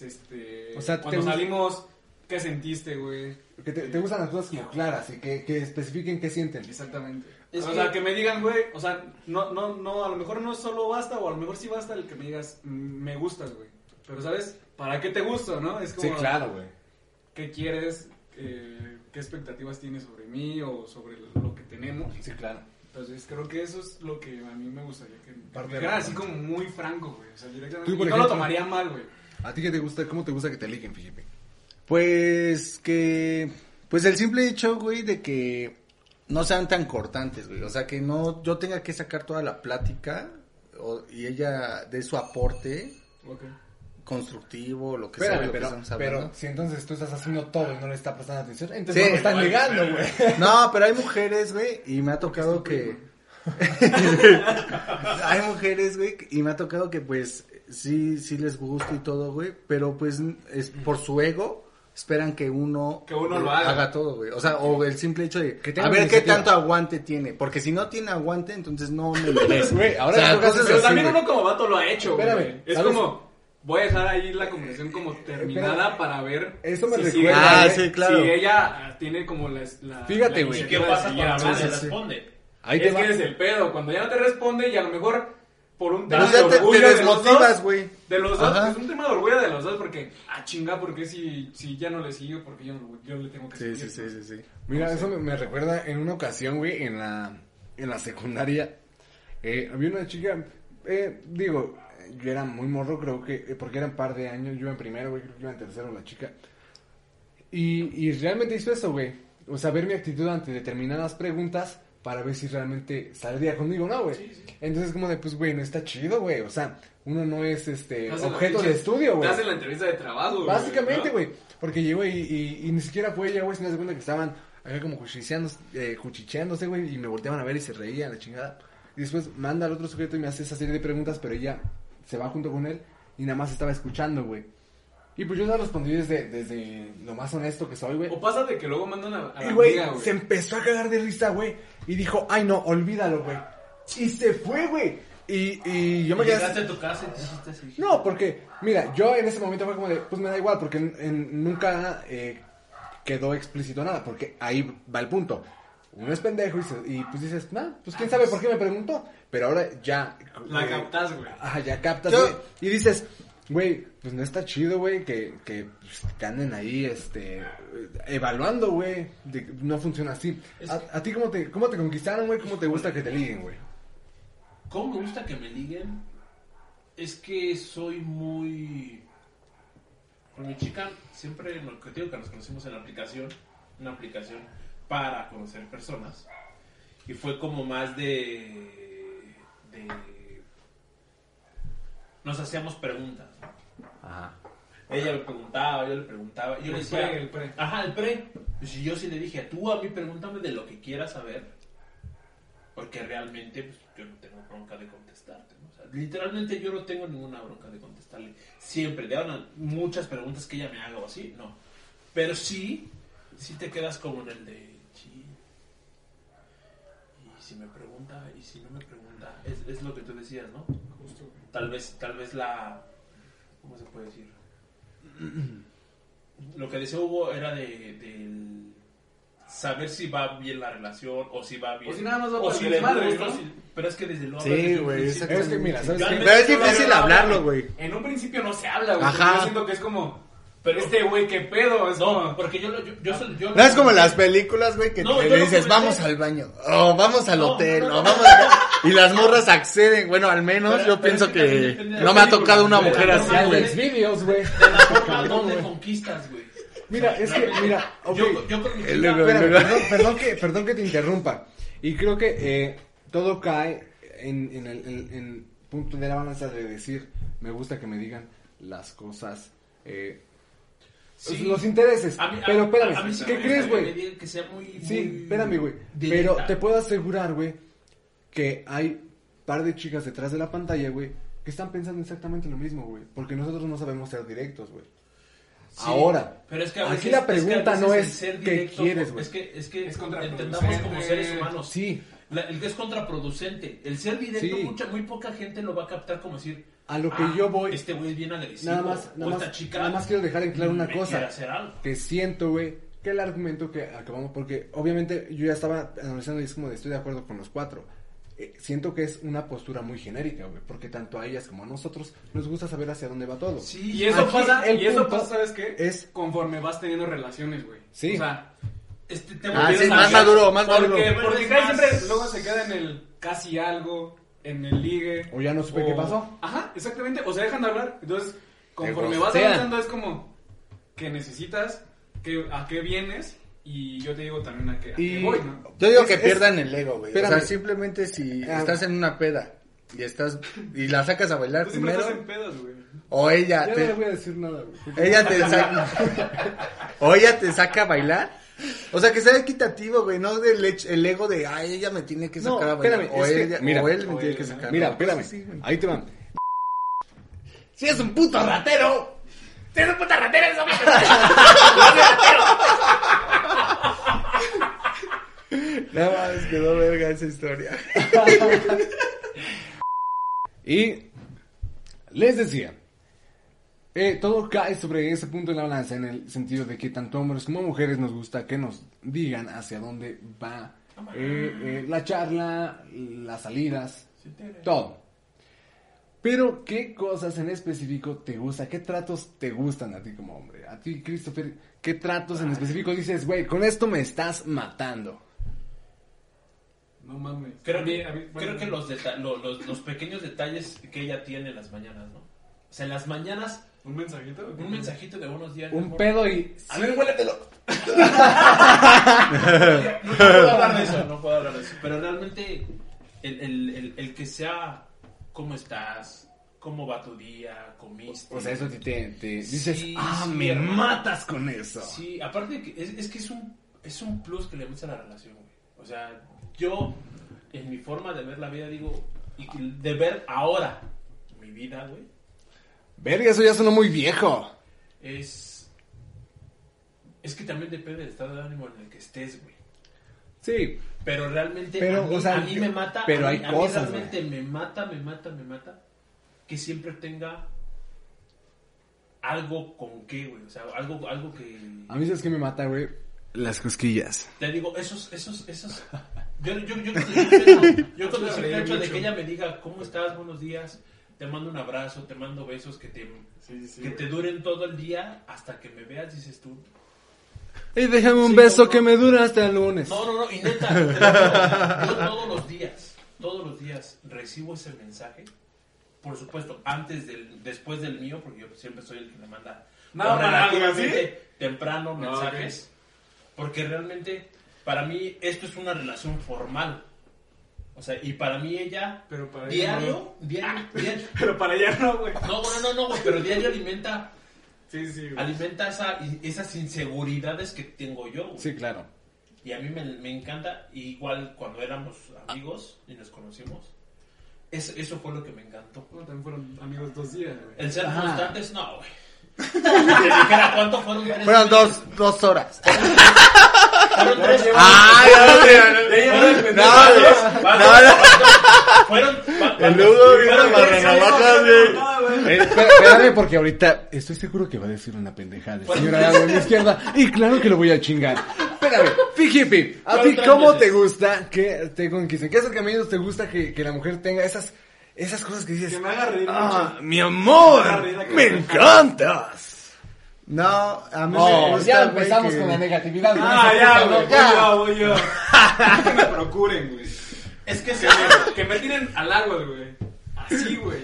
Este. O sea, ¿te cuando salimos, ¿qué sentiste, güey? Que te, te gustan las cosas como claras y que, que especifiquen qué sienten. Exactamente. Es o que- sea, que me digan, güey, o sea, no, no, no, a lo mejor no solo basta, o a lo mejor sí basta el que me digas, "Mm, me gustas, güey. Pero, ¿sabes? ¿Para qué te gusto, no? Es como, Sí, claro, güey. ¿qué quieres? Eh, ¿Qué expectativas tienes sobre mí o sobre lo que tenemos? Sí, claro. Entonces, creo que eso es lo que a mí me gustaría que Parte me de así como muy franco, güey. O sea, directamente. Y no lo tomaría mal, güey. ¿A ti qué te gusta? ¿Cómo te gusta que te liguen, Felipe? Pues que, pues el simple hecho, güey, de que no sean tan cortantes, güey. O sea, que no, yo tenga que sacar toda la plática o- y ella dé su aporte Ok. Constructivo, lo que sea. Lo que pero, estamos hablando. pero si entonces tú estás haciendo todo y no le estás prestando atención, entonces Sí. no están ligando, güey. No, pero hay mujeres, güey, y me ha tocado que... hay mujeres, güey, y me ha tocado que, pues, sí, sí les gusta y todo, güey, pero pues es por su ego esperan que uno, Que uno eh, lo haga. todo, güey. O sea, o el simple hecho de Que tenga a ver qué tanto aguante tiene, porque si no tiene aguante, entonces no me merece. Güey, ahora O sea, que cosas Pero así, también güey. uno como vato lo ha hecho, güey. Espérame, Es ¿sabes? como, voy a dejar ahí la conversación como terminada Espérame. para ver Esto me si recuerda, sigue- Ah, sí, claro. Si ella tiene como la, la Fíjate, güey. ¿Y qué pasa cuando no le responde? Ahí te es va. que eres el pedo, cuando ya no te responde y a lo mejor por un tema ya de te, te orgullo de los desmotivas, dos, güey. De los dos, Ajá. es un tema de orgullo de los dos porque, ah, chinga, porque si, si ya no le sigo, porque yo, no, yo le tengo que Sí, sí, seguir. sí, sí, sí. Mira, eso me, me recuerda en una ocasión, güey, en la, en la secundaria. eh, había una chica, eh, digo, yo era muy morro, creo que, eh, porque eran par de años, yo iba en primero, güey, creo que iba en tercero la chica. Y, y realmente hizo eso, güey. O sea, ver mi actitud ante determinadas preguntas para ver si realmente saldría conmigo o no, güey. Entonces, como de, pues, güey, no está chido, güey. O sea, uno no es, este, hacen objeto de estudio, güey. Te hacen la entrevista de trabajo, güey, Básicamente, ¿no? güey. Porque llegó y, y, y ni siquiera fue ella, güey, se cuenta que estaban acá como eh, cuchicheándose, güey, y me volteaban a ver y se reían, la chingada. Y después manda al otro sujeto y me hace esa serie de preguntas, pero ella se va junto con él y nada más estaba escuchando, güey. Y pues yo le respondí desde, desde lo más honesto que soy, güey. O pasa de que luego mandan a, a la Y, güey. se empezó a cagar de risa, güey. Y dijo, ay, no, olvídalo, güey. Y se fue, güey. Y, y yo me quedé... Llegaste a tu casa y te hiciste así. No, porque, mira, yo en ese momento fue como de, pues me da igual, porque en- en- nunca eh, quedó explícito nada, porque ahí va el punto. Uno es pendejo y, se- y, pues dices, nah, pues quién sabe por qué me preguntó. Pero ahora ya. La eh, captas, güey. Ajá, ya captas, güey. Y dices, güey, pues no está chido, güey, que, que, pues, que anden ahí, este, evaluando, güey. de- No funciona así. ¿A, a ti cómo te, cómo te conquistaron, güey? ¿Cómo te gusta que te liguen, güey? ¿Cómo me gusta que me liguen? Es que soy muy... Con mi chica, siempre lo que digo que nos conocimos en la aplicación, una aplicación para conocer personas. Y fue como más de... de nos hacíamos preguntas. Ajá. Ella me preguntaba, yo le preguntaba. Yo El le decía, pre, el pre. Ajá, el pre. Pues y yo sí le dije, tú a mí pregúntame de lo que quieras saber. Porque realmente pues, yo no tengo bronca de contestarte. ¿no? O sea, literalmente yo no tengo ninguna bronca de contestarle. Siempre, de ahora muchas preguntas que ella me haga o así, no. Pero sí, sí te quedas como en el de, si me pregunta, y si no me pregunta, es, es lo que tú decías, ¿no? Tal vez, tal vez la, ¿cómo se puede decir? Lo que decía Hugo era de, del saber si va bien la relación o si va bien. O si nada más va o si le gusta, ¿no? si- pero es que desde luego. Sí, güey, principio- Es que mira, ¿sabes Pero es difícil no- hablarlo, güey. En un principio no se habla, güey. Yo siento que es como, Pero- este güey, qué pedo. Es No, como, porque yo, lo- yo, yo, soy- yo No es como las películas, güey, que No, te dices, vamos al baño, o vamos al No, hotel, no, no, o no. vamos a... Y las morras acceden, bueno, al menos Pero- yo pero pienso que que no me ha tocado una mujer así, güey. Videos, güey. conquistas, güey. Mira, es que, mira, ok. Yo, Espérame, el- perdón, perdón que, perdón que te interrumpa. Y creo que eh, todo cae en, en el en- en punto de la balanza de decir, me gusta que me digan las cosas, eh, Sí. los intereses. A mí- a- pero espérame, a mí sí ¿qué me crees, güey? Que sea muy, Sí, muy espérame, güey. Pero te puedo asegurar, güey, que hay par de chicas detrás de la pantalla, güey, que están pensando exactamente lo mismo, güey. Porque nosotros no sabemos ser directos, güey. Sí, Ahora, pero es que a aquí la es que a pregunta veces no el es ser qué quieres, güey. Es que, es que Es contraproducente. entendamos como seres humanos. Sí, La- el que es contraproducente. El ser directo, Sí. mucha, muy poca gente lo va a captar como decir. A lo que "Ah, yo voy- Este güey es bien agresivo. Nada más, nada más, chica. nada más quiero dejar en claro una me cosa. quiere hacer algo. Que siento, güey, que el argumento que acabamos, porque obviamente yo ya estaba analizando y es como de estoy de acuerdo con los cuatro. Eh, siento que es una postura muy genérica, güey, porque tanto a ellas como a nosotros nos gusta saber hacia dónde va todo. Sí, Y eso Aquí pasa, el y eso pasa, ¿sabes qué? es- conforme vas teniendo relaciones, güey. Sí. O sea, Este, te Ah, sí, más maduro, más porque, maduro. porque más- siempre luego se queda en el casi algo, en el ligue. O ya no supe qué pasó. Ajá, exactamente. O se dejan de hablar. Entonces, conforme vas avanzando, es como que necesitas, que, a qué vienes, y yo te digo también a qué, a qué Y- voy, ¿no? Yo digo Es- que es- pierdan el ego, güey. O sea, simplemente si Ah. estás en una peda y estás y la sacas a bailar Tú primero estás en pedos, güey. o ella Ya te, no le voy a decir nada, güey. ella te saca o ella te saca a bailar. O sea, que sea equitativo, güey, no del el ego de, ay, ella me tiene que No, sacar a bailar. espérame, o, es que, ella, mira, o él me o tiene él, que sacar. Mira, espérame. Ahí te van. Si es un puto ratero. ¡Si eres puta ratera, eso No mames, quedó verga esa historia. Y les decía, eh, todo cae sobre ese punto de la balanza en el sentido de que tanto hombres como mujeres nos gusta que nos digan hacia dónde va eh, eh, la charla, las salidas, todo. Pero, ¿qué cosas en específico te gusta? ¿Qué tratos te gustan a ti como hombre? A ti, Christopher, ¿qué tratos en específico dices, güey, con esto me estás matando? No mames. Creo A mí- que, a mí- creo que los, los, los pequeños detalles que ella tiene en las mañanas, ¿no? O sea, en las mañanas, ¿Un mensajito? un mensajito de buenos días. Un pedo y... A ver, huéletelo. no puedo hablar de eso, no puedo hablar de eso. Pero realmente, el, el, el, el que sea, ¿cómo estás? ¿Cómo va tu día? ¿Comiste? O sea, eso te, te, te dices, Sí, ah, sí, me hermano. matas con eso. Sí, aparte que es, es que es un, es un plus que le metes a la relación, güey. O sea, yo, en mi forma de ver la vida, digo, y de ver ahora mi vida, güey, Verga, eso ya sonó muy viejo. es... Es que también depende del estado de ánimo en el que estés, güey. Sí, Pero realmente Pero, a, mí, o sea, a mí me mata. pero a mí, hay a mí cosas, realmente me mata, me mata, me mata. Que siempre tenga algo con qué, güey. O sea, algo, algo que. a mí sabes que me mata, güey. Las cosquillas. Te digo, esos, esos, esos. Yo, yo, yo con el simple hecho- yo con el hecho de que ella me diga, ¿cómo estás? Buenos días. Te mando un abrazo, te mando besos que te, Sí, sí, que güey. te duren todo el día hasta que me veas, dices tú. Y déjame un Sí, beso que me dura hasta el lunes. No, no, no, y neta, yo todos los días, todos los días recibo ese mensaje. Por supuesto, antes del, después del mío, porque yo siempre soy el que le manda No, para temprano No, mensajes. Porque realmente, para mí, esto es una relación formal. O sea, y para mí ella, Pero para ella diario, diario, diario, Pero para allá no, güey. no, no, no, no, güey, pero diario alimenta, Sí, sí, güey. alimenta esa, esas inseguridades que tengo yo. güey. Sí, claro. Y a mí me, me encanta, igual cuando éramos amigos y nos conocimos, eso, eso fue lo que me encantó. Bueno, también fueron amigos dos días, güey. El ser Ajá. constantes, no, güey. Si te dijera cuánto fueron Fueron dos, dos horas. Fueron tres Ah, no, no, no, no. Fueron. El Hugo vino para renovarlas, güey. Eh, espérame, porque ahorita estoy seguro que va a decir una pendejada. Señora Dago, a mi izquierda. Y claro que lo voy a chingar. Espérame, Fijipi, ¿a ti cómo te gusta que te conquisten? ¿Qué acercamientos te gusta que, que la mujer tenga esas, esas cosas que dices? Que me haga reír Ah, mucho. mi amor, me encantas. No, a mí me Oh, gusta, ya empezamos que- con la negatividad. Ah, ya, güey. ¿no? Voy yo, voy yo. que me procuren, güey. Es que se me, que me tiren al agua, güey. Así, güey.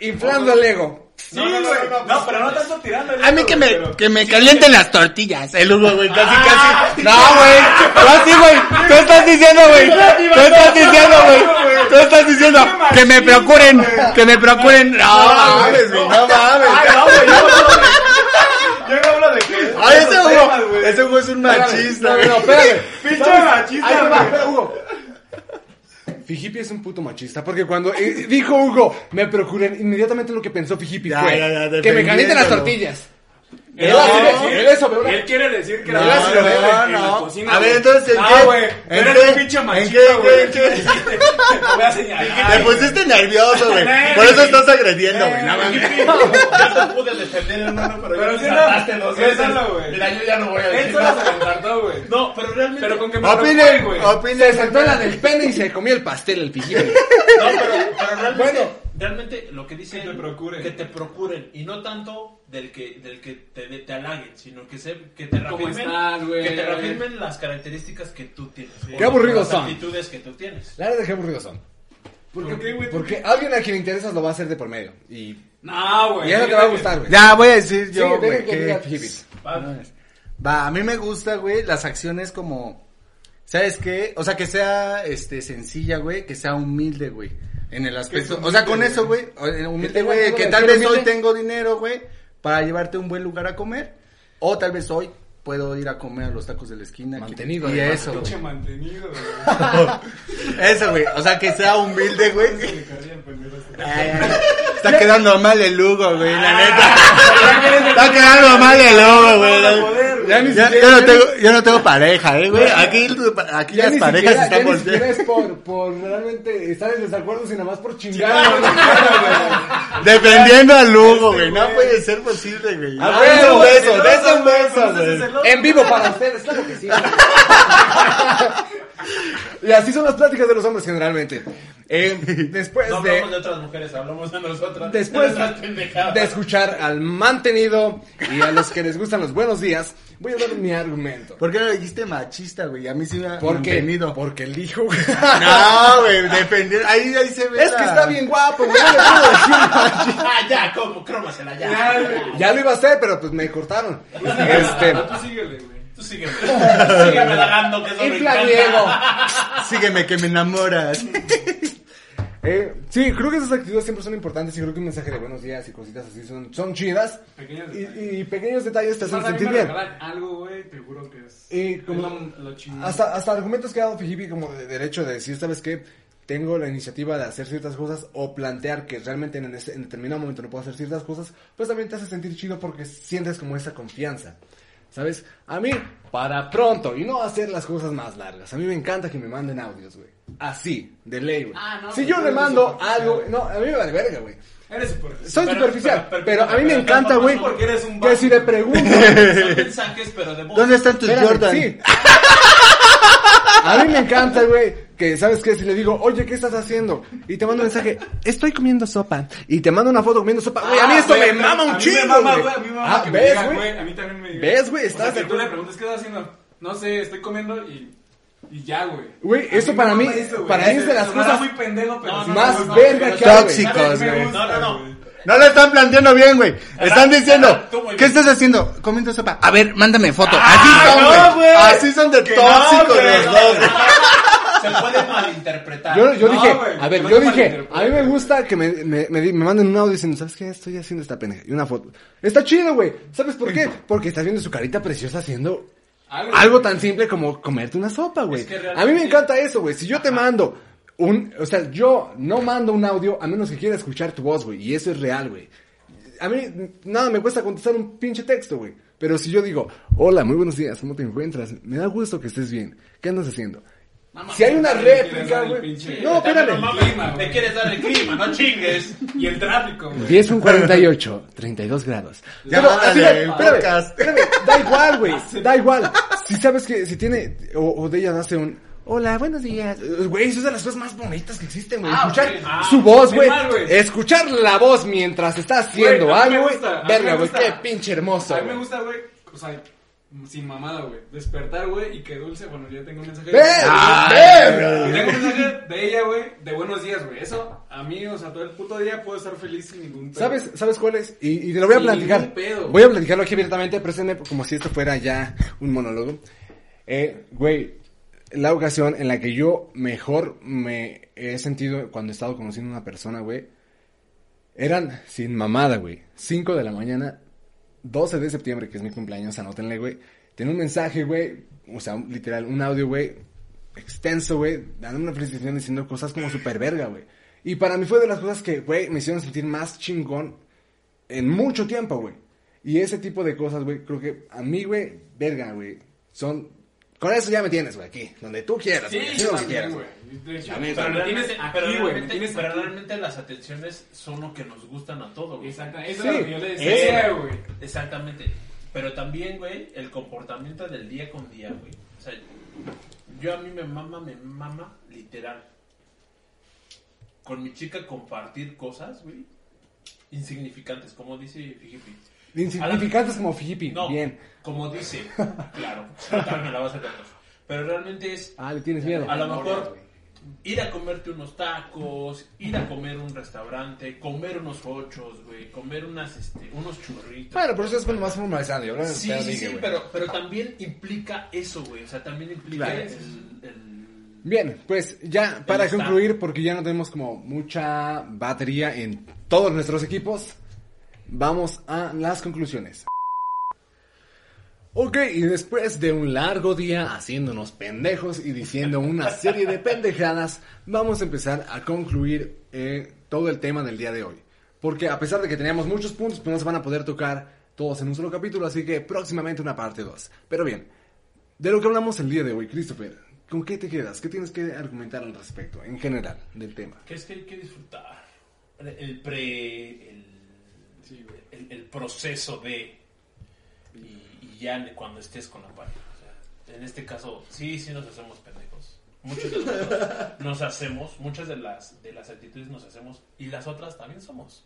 Inflando el ego. Sí, güey. No, pero no tanto tirando. A mí que me, pero- que me calienten las tortillas. El Hugo, güey, casi, Ah. casi. No, güey. Tú así, güey. Tú estás diciendo, güey. Tú estás diciendo, güey. Tú estás diciendo que me procuren. Que me procuren. No mames, güey. No mames. No, güey. Yo no hablo de- yo no hablo de que. Ay, ese esos temas, Hugo. Ese Hugo es un machista, güey. machista, güey. espera, Hugo. Fijipi es un puto machista porque cuando eh, dijo Hugo, me procuren, inmediatamente lo que pensó Fijipi fue ya, ya, que me calienten las tortillas. Él Él así quiere ve- decir- él eso una- Él quiere decir que No, la no, no, en la no. cocina, A ver, entonces, ¿en Ah, qué? güey. ¿En Eres qué? un pinche ¿En qué? güey. ¿En qué? Te voy a señalar. Te pusiste nervioso, güey. Por eso estás agrediendo, güey. No mames. Yo te pude defender, hermano, pero, Pero ya sí, me no. saltaste dos Sí, veces. solo, güey. Mira, yo ya no voy a Él decir solo nada. se güey. No, pero realmente. Pero con que me Opinen, güey. opinen. Se sentó en la del pene y se comió el pastel, el Fijipi. No, pero, pero realmente, Bueno. Realmente lo que dice Que te procuren. que te procuren y no tanto del que del que te, te halaguen, sino que se, que te ¿Cómo reafirmen, que te reafirmen las características que tú tienes. Qué aburridos las son. actitudes que tú tienes. La verdad, qué aburridos son. ¿Por qué, güey? Porque alguien a quien le interesas lo va a hacer de por medio. Y, No, güey. y eso te va a gustar, güey. Ya voy a decir yo, güey. que. Va. Va, a mí me gusta, güey, las acciones como, ¿sabes qué? O sea, que sea, este, sencilla, güey, que sea humilde, güey, en el aspecto, o sea, con eso, güey? humilde, güey, que tal vez hoy tengo dinero, güey, para llevarte a un buen lugar a comer, o tal vez hoy puedo ir a comer a los tacos de la esquina. que- Mantenido, Y además, eso, Pinche güey. mantenido, güey. Eso, güey, o sea, que sea humilde, güey. Está quedando mal el Hugo, güey, la neta. Está quedando mal el Hugo, güey. Ya ni Ya- siquiera- Yo no tengo, yo no tengo pareja, eh, güey. Aquí, aquí Ya las parejas siquiera- están ya ni siquiera es por, por realmente estar en desacuerdo, sino más por chingar. Defendiendo al Hugo, güey. No puede ser posible, güey. A Des huevo, un beso, otro, un güey, beso, güey. En vivo para ustedes, claro que sí. y así son las pláticas de los hombres generalmente. Eh, después No de... hablamos de otras mujeres, hablamos de nosotras. Después de de escuchar al mantenido y a los que les gustan los buenos días, voy a dar mi argumento. ¿Por qué no dijiste machista, güey? A mí sí me ha Porque, mantenido. porque el hijo, güey. No, güey, defender. Ahí, ahí se ve. Es que la- está bien guapo, güey. no Ah, ya, como, crómasela, ya. ya. Ya lo iba a hacer, pero pues me cortaron. Este, Tú síguele, güey. Tú sígueme. sígueme halagando, que eso me encanta. Diego. Sígueme que me enamoras. Eh, sí, creo que esas actitudes siempre son importantes y creo que un mensaje de buenos días y cositas así son, son chidas. Pequeños Y, detalles. y pequeños detalles te hacen sentir bien. algo, güey, te juro que es. Y es como lo, lo hasta, hasta argumentos que ha dado Fijipi como de derecho de decir, ¿sabes qué? Tengo la iniciativa de hacer ciertas cosas o plantear que realmente en, ese- en determinado momento no puedo hacer ciertas cosas, pues también te hace sentir chido porque sientes como esa confianza. ¿Sabes? A mí, para pronto, y no hacer las cosas más largas. A mí me encanta que me manden audios, güey. Así, de ley, güey. Ah, no, si pues yo le mando algo, no, a mí me vale verga, güey. Eres superficial. Soy superficial, pero, pero- pero- a mí me encanta, güey, que si le pregunto, Son mensajes, pero de voz. ¿Dónde están tus Jordan? sí. A mí me encanta, güey, que sabes qué, si le digo, oye, ¿qué estás haciendo? Y te mando un mensaje, estoy comiendo sopa. Y te mando una foto comiendo sopa. Güey, a mí Ah, esto me mama a un mí me chingo, mama, güey. A mí me mama Ah, ¿ves, güey? A mí también me. ¿Ves, güey? O sea, Estás que tú le preguntas, ¿qué estás haciendo? No sé, estoy comiendo y... Y ya, güey. Güey, eso para mama mí- para mí es de las cosas muy pendejo, pero No, sí no, me más verga que. Tóxicos, güey. No, no, no. No lo están planteando bien, güey. Están diciendo, ¿qué estás haciendo? Comiendo sopa. A ver, mándame foto. Ah, Así son, no, güey. Así son de tóxicos los dos. Se puede malinterpretar. Yo, dije, a ver, yo dije, a mí me gusta que me, me, me, manden un audio diciendo, ¿sabes qué? Estoy haciendo esta pendeja. Y una foto. Está chido, güey. ¿Sabes por qué? Porque estás viendo su carita preciosa haciendo Algo, tan simple como comerte una sopa, güey. Es que A mí me encanta eso, güey. Si yo te mando un, o sea, yo no mando un audio a menos que quiera escuchar tu voz, güey. Y eso es real, güey. A mí nada me cuesta contestar un pinche texto, güey. Pero si yo digo, hola, muy buenos días, ¿cómo te encuentras? Me da gusto que estés bien. ¿Qué andas haciendo? si hay una réplica, güey. No, espérame. Te quieres dar el clima, no chingues. Y el tráfico, güey. 10 con 48, 32 grados. Ya Pero, mándale así el espérame, podcast. espérame, da igual, güey, da igual. Si sabes que, si tiene, o, o de ella nace un, hola, buenos días. Eh, Güey, eso es de las cosas más bonitas que existen, güey. Ah, Escuchar. Ah, su voz, es güey. Escuchar la voz mientras está haciendo Güey, a mí me algo, güey. Verga, güey, qué pinche hermoso. A mí me gusta, güey, o sea, sin mamada, güey. Despertar, güey, y que dulce, bueno, ya tengo un mensaje. Ve, Ah, ve, y tengo un mensaje de ella, güey, de buenos días, güey. Eso, a mí, o sea, todo el puto día puedo estar feliz sin ningún pedo. ¿Sabes, ¿Sabes cuál es? Y, y te lo voy a platicar. pedo. Voy a platicarlo aquí abiertamente, préstenme como si esto fuera ya un monólogo. Eh, güey, la ocasión en la que yo mejor me he sentido cuando he estado conociendo a una persona, güey, eran sin mamada, güey. 5 de la mañana, 12 de septiembre, que es mi cumpleaños, anótenle, güey. Tiene un mensaje, güey, o sea, literal, un audio, güey, extenso, güey, dándome una felicitación diciendo cosas como super verga, güey. Y para mí fue de las cosas que, güey, me hicieron sentir más chingón en mucho tiempo, güey. Y ese tipo de cosas, güey, creo que a mí, güey, verga, güey, son... Con eso ya me tienes, güey, aquí, donde tú quieras, Sí, güey, también, quieras. güey. Pero realmente, aquí, pero güey, lo realmente- tienes pero aquí. realmente las atenciones son lo que nos gustan a todos. güey. Exacto, eso Sí, es lo que yo le decía, güey. Exactamente. Pero también, güey, el comportamiento del día con día, güey. O sea, yo a mí me mama, me mama, literal. Con mi chica compartir cosas, güey, insignificantes, como dice Fijipi. Insignificantes como Fijipi, No, bien. como dice, claro, también me la vas a contar. Pero realmente es Ah, le tienes miedo. a lo mejor ir a comerte unos tacos, ir a comer un restaurante, comer unos ochos, güey, comer unas, este, unos churritos. Bueno, pero eso es cuando más formalizado, yo Sí, sí, sí, güey. pero, pero también implica eso, güey. O sea, también implica Claro. el, el- Bien, pues ya para concluir, porque ya no tenemos como mucha batería en todos nuestros equipos, vamos a las conclusiones. Ok, y después de un largo día haciéndonos pendejos y diciendo una serie de pendejadas, vamos a empezar a concluir eh, todo el tema del día de hoy. Porque a pesar de que teníamos muchos puntos, pues no se van a poder tocar todos en un solo capítulo, así que próximamente una parte 2. Pero bien, de lo que hablamos el día de hoy, Christopher, ¿con qué te quedas? ¿Qué tienes que argumentar al respecto, en general, del tema? Que es que hay que disfrutar el pre. Sí, el, el proceso de. Y, y ya cuando estés con la pareja. O sea, en este caso, sí, sí nos hacemos pendejos. Muchos de nosotros nos hacemos, muchas de las, de las actitudes nos hacemos y las otras también somos.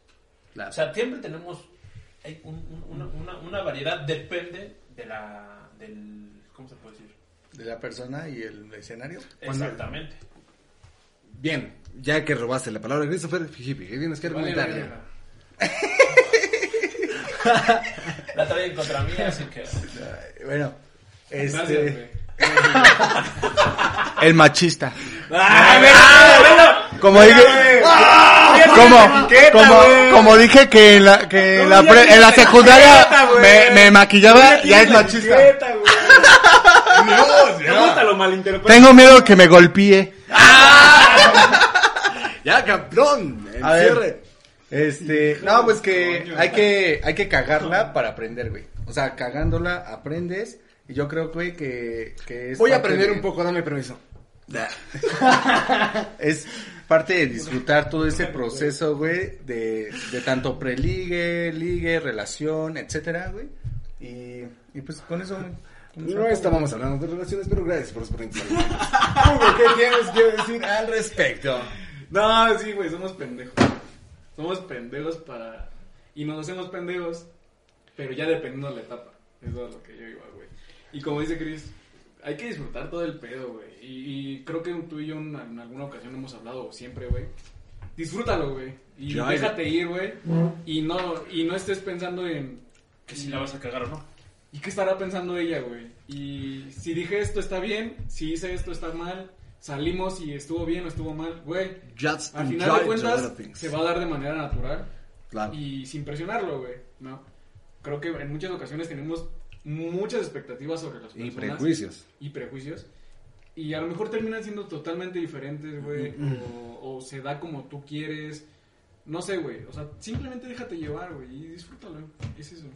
Claro. O sea, siempre tenemos hay un- un- una, una- una variedad, depende de la. del. ¿Cómo se puede decir? De la persona y el escenario. Exactamente. Bien, ya que robaste la palabra, Christopher, ¿qué tienes que argumentar? La traen contra mí, así que. Bueno, Gracias, este. güey. El machista. Ah, Como dije. Como, como, como dije que en la, que en la, pre- en la secundaria me, me maquillaba, ya es machista. Tengo miedo que me golpee. Ya, campeón, el A ver. cierre. Este, no, pues que hay que, hay que cagarla para aprender, güey. O sea, cagándola aprendes. Y yo creo, güey, que, que es Voy a aprender de- un poco, dame permiso. Es parte de disfrutar todo ese proceso, güey, de, de tanto preligue, ligue, relación, etcétera, güey. Y, y pues con eso, güey. No estábamos hablando de relaciones, pero gracias por su pregunta. Hugo, ¿qué tienes que decir al respecto? No, sí, güey, somos pendejos. Somos pendejos para... Y nos hacemos pendejos, pero ya dependiendo de la etapa. Eso es lo que yo iba, güey. Y como dice Chris, hay que disfrutar todo el pedo, güey. Y, y creo que tú y yo en, en alguna ocasión hemos hablado siempre, güey. Disfrútalo, güey. Y Ya, déjate ir, güey. Y no, y no estés pensando en... Que si la vas a cagar o no. ¿Y qué estará pensando ella, güey? Y si dije esto está bien, si hice esto está mal, salimos y estuvo bien o estuvo mal, güey. Al final de cuentas, se va a dar de manera natural Claro. y sin presionarlo, güey, ¿no? Creo que en muchas ocasiones tenemos muchas expectativas sobre las Y personas. prejuicios. Y prejuicios. Y a lo mejor terminan siendo totalmente diferentes, güey. o, o se da como tú quieres. No sé, güey. O sea, simplemente déjate llevar, güey. Y disfrútalo. Es eso.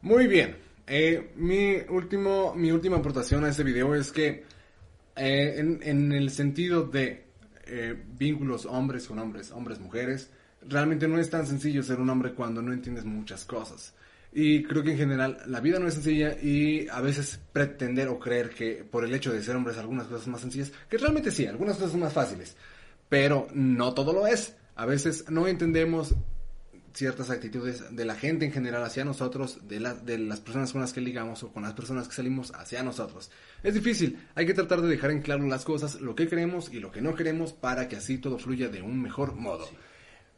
Muy bien. Eh, mi, último, mi última aportación a este video es que eh, en, en el sentido de eh, vínculos hombres con hombres, hombres mujeres, realmente no es tan sencillo ser un hombre cuando no entiendes muchas cosas. Y creo que en general la vida no es sencilla y a veces pretender o creer que por el hecho de ser hombres algunas cosas son más sencillas, que realmente sí, algunas cosas son más fáciles, pero no todo lo es. A veces no entendemos ciertas actitudes de la gente en general hacia nosotros, de, la- de las personas con las que ligamos o con las personas que salimos hacia nosotros. Es difícil, hay que tratar de dejar en claro las cosas, lo que queremos y lo que no queremos para que así todo fluya de un mejor modo.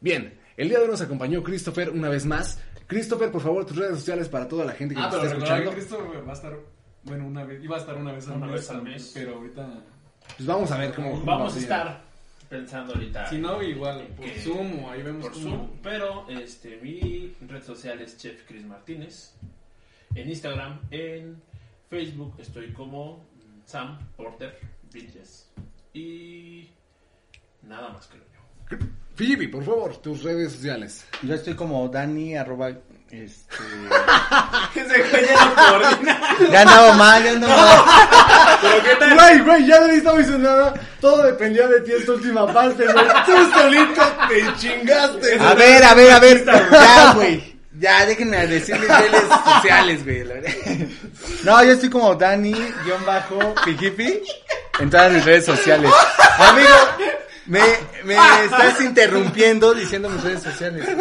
Bien, el día de hoy nos acompañó Christopher una vez más. Christopher, por favor, tus redes sociales para toda la gente que Ah, nos está recordar escuchando. que Cristo güey, va a estar, bueno, una vez, iba a estar una vez al mes, vez al mes. pero ahorita, Pues vamos a ver cómo Vamos a estar pensando ahorita. si no, igual, por que- Zoom o ahí vemos por cómo- Zoom, pero este mi red social es Chef Chris Martínez. En Instagram, en Facebook estoy como Sam Porter Bridges y nada más creo yo. Phoebe, por favor, tus redes sociales. Yo estoy como Dani, arroba, este... Ese güey ya no coordina. Ya andaba mal, ya andaba mal. Pero qué tal. Güey, güey, ya no necesitaba nada. Todo dependía de ti esta última parte, güey. Tú solito te chingaste. A ver, a ver, a ver. Ya, güey. Ya, déjenme decirles redes sociales, güey. la verdad. No, yo estoy como Dani, guion bajo, Pijipi, en todas mis redes sociales. Amigo, me, me estás interrumpiendo diciendo mis redes sociales.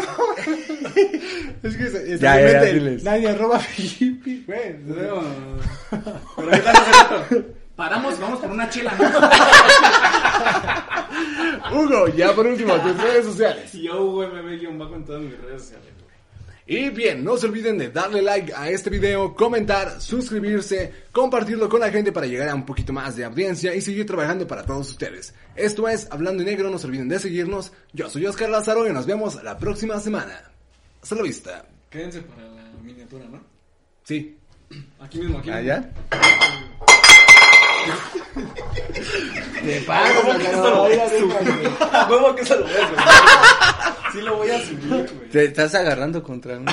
Es que se, Ya, ya, nadie arroba Filipe, güey. Pero pero qué tal hace rato. Paramos, vamos por una chela, ¿no? Hugo, ya por último, tus redes sociales. Y yo, güey, me bajo en todas mis redes sociales. Y bien, no se olviden de darle like a este video, comentar, suscribirse, compartirlo con la gente para llegar a un poquito más de audiencia y seguir trabajando para todos ustedes. Esto es Hablando en Negro, no se olviden de seguirnos. Yo soy Oscar Lázaro y nos vemos la próxima semana. Hasta la vista. Quédense para la miniatura, ¿no? Sí. Aquí mismo, aquí mismo. ¿Allá? Te pago, Huevo que eso lo voy a. Sí lo voy a subir, güey. Te estás agarrando contra mí.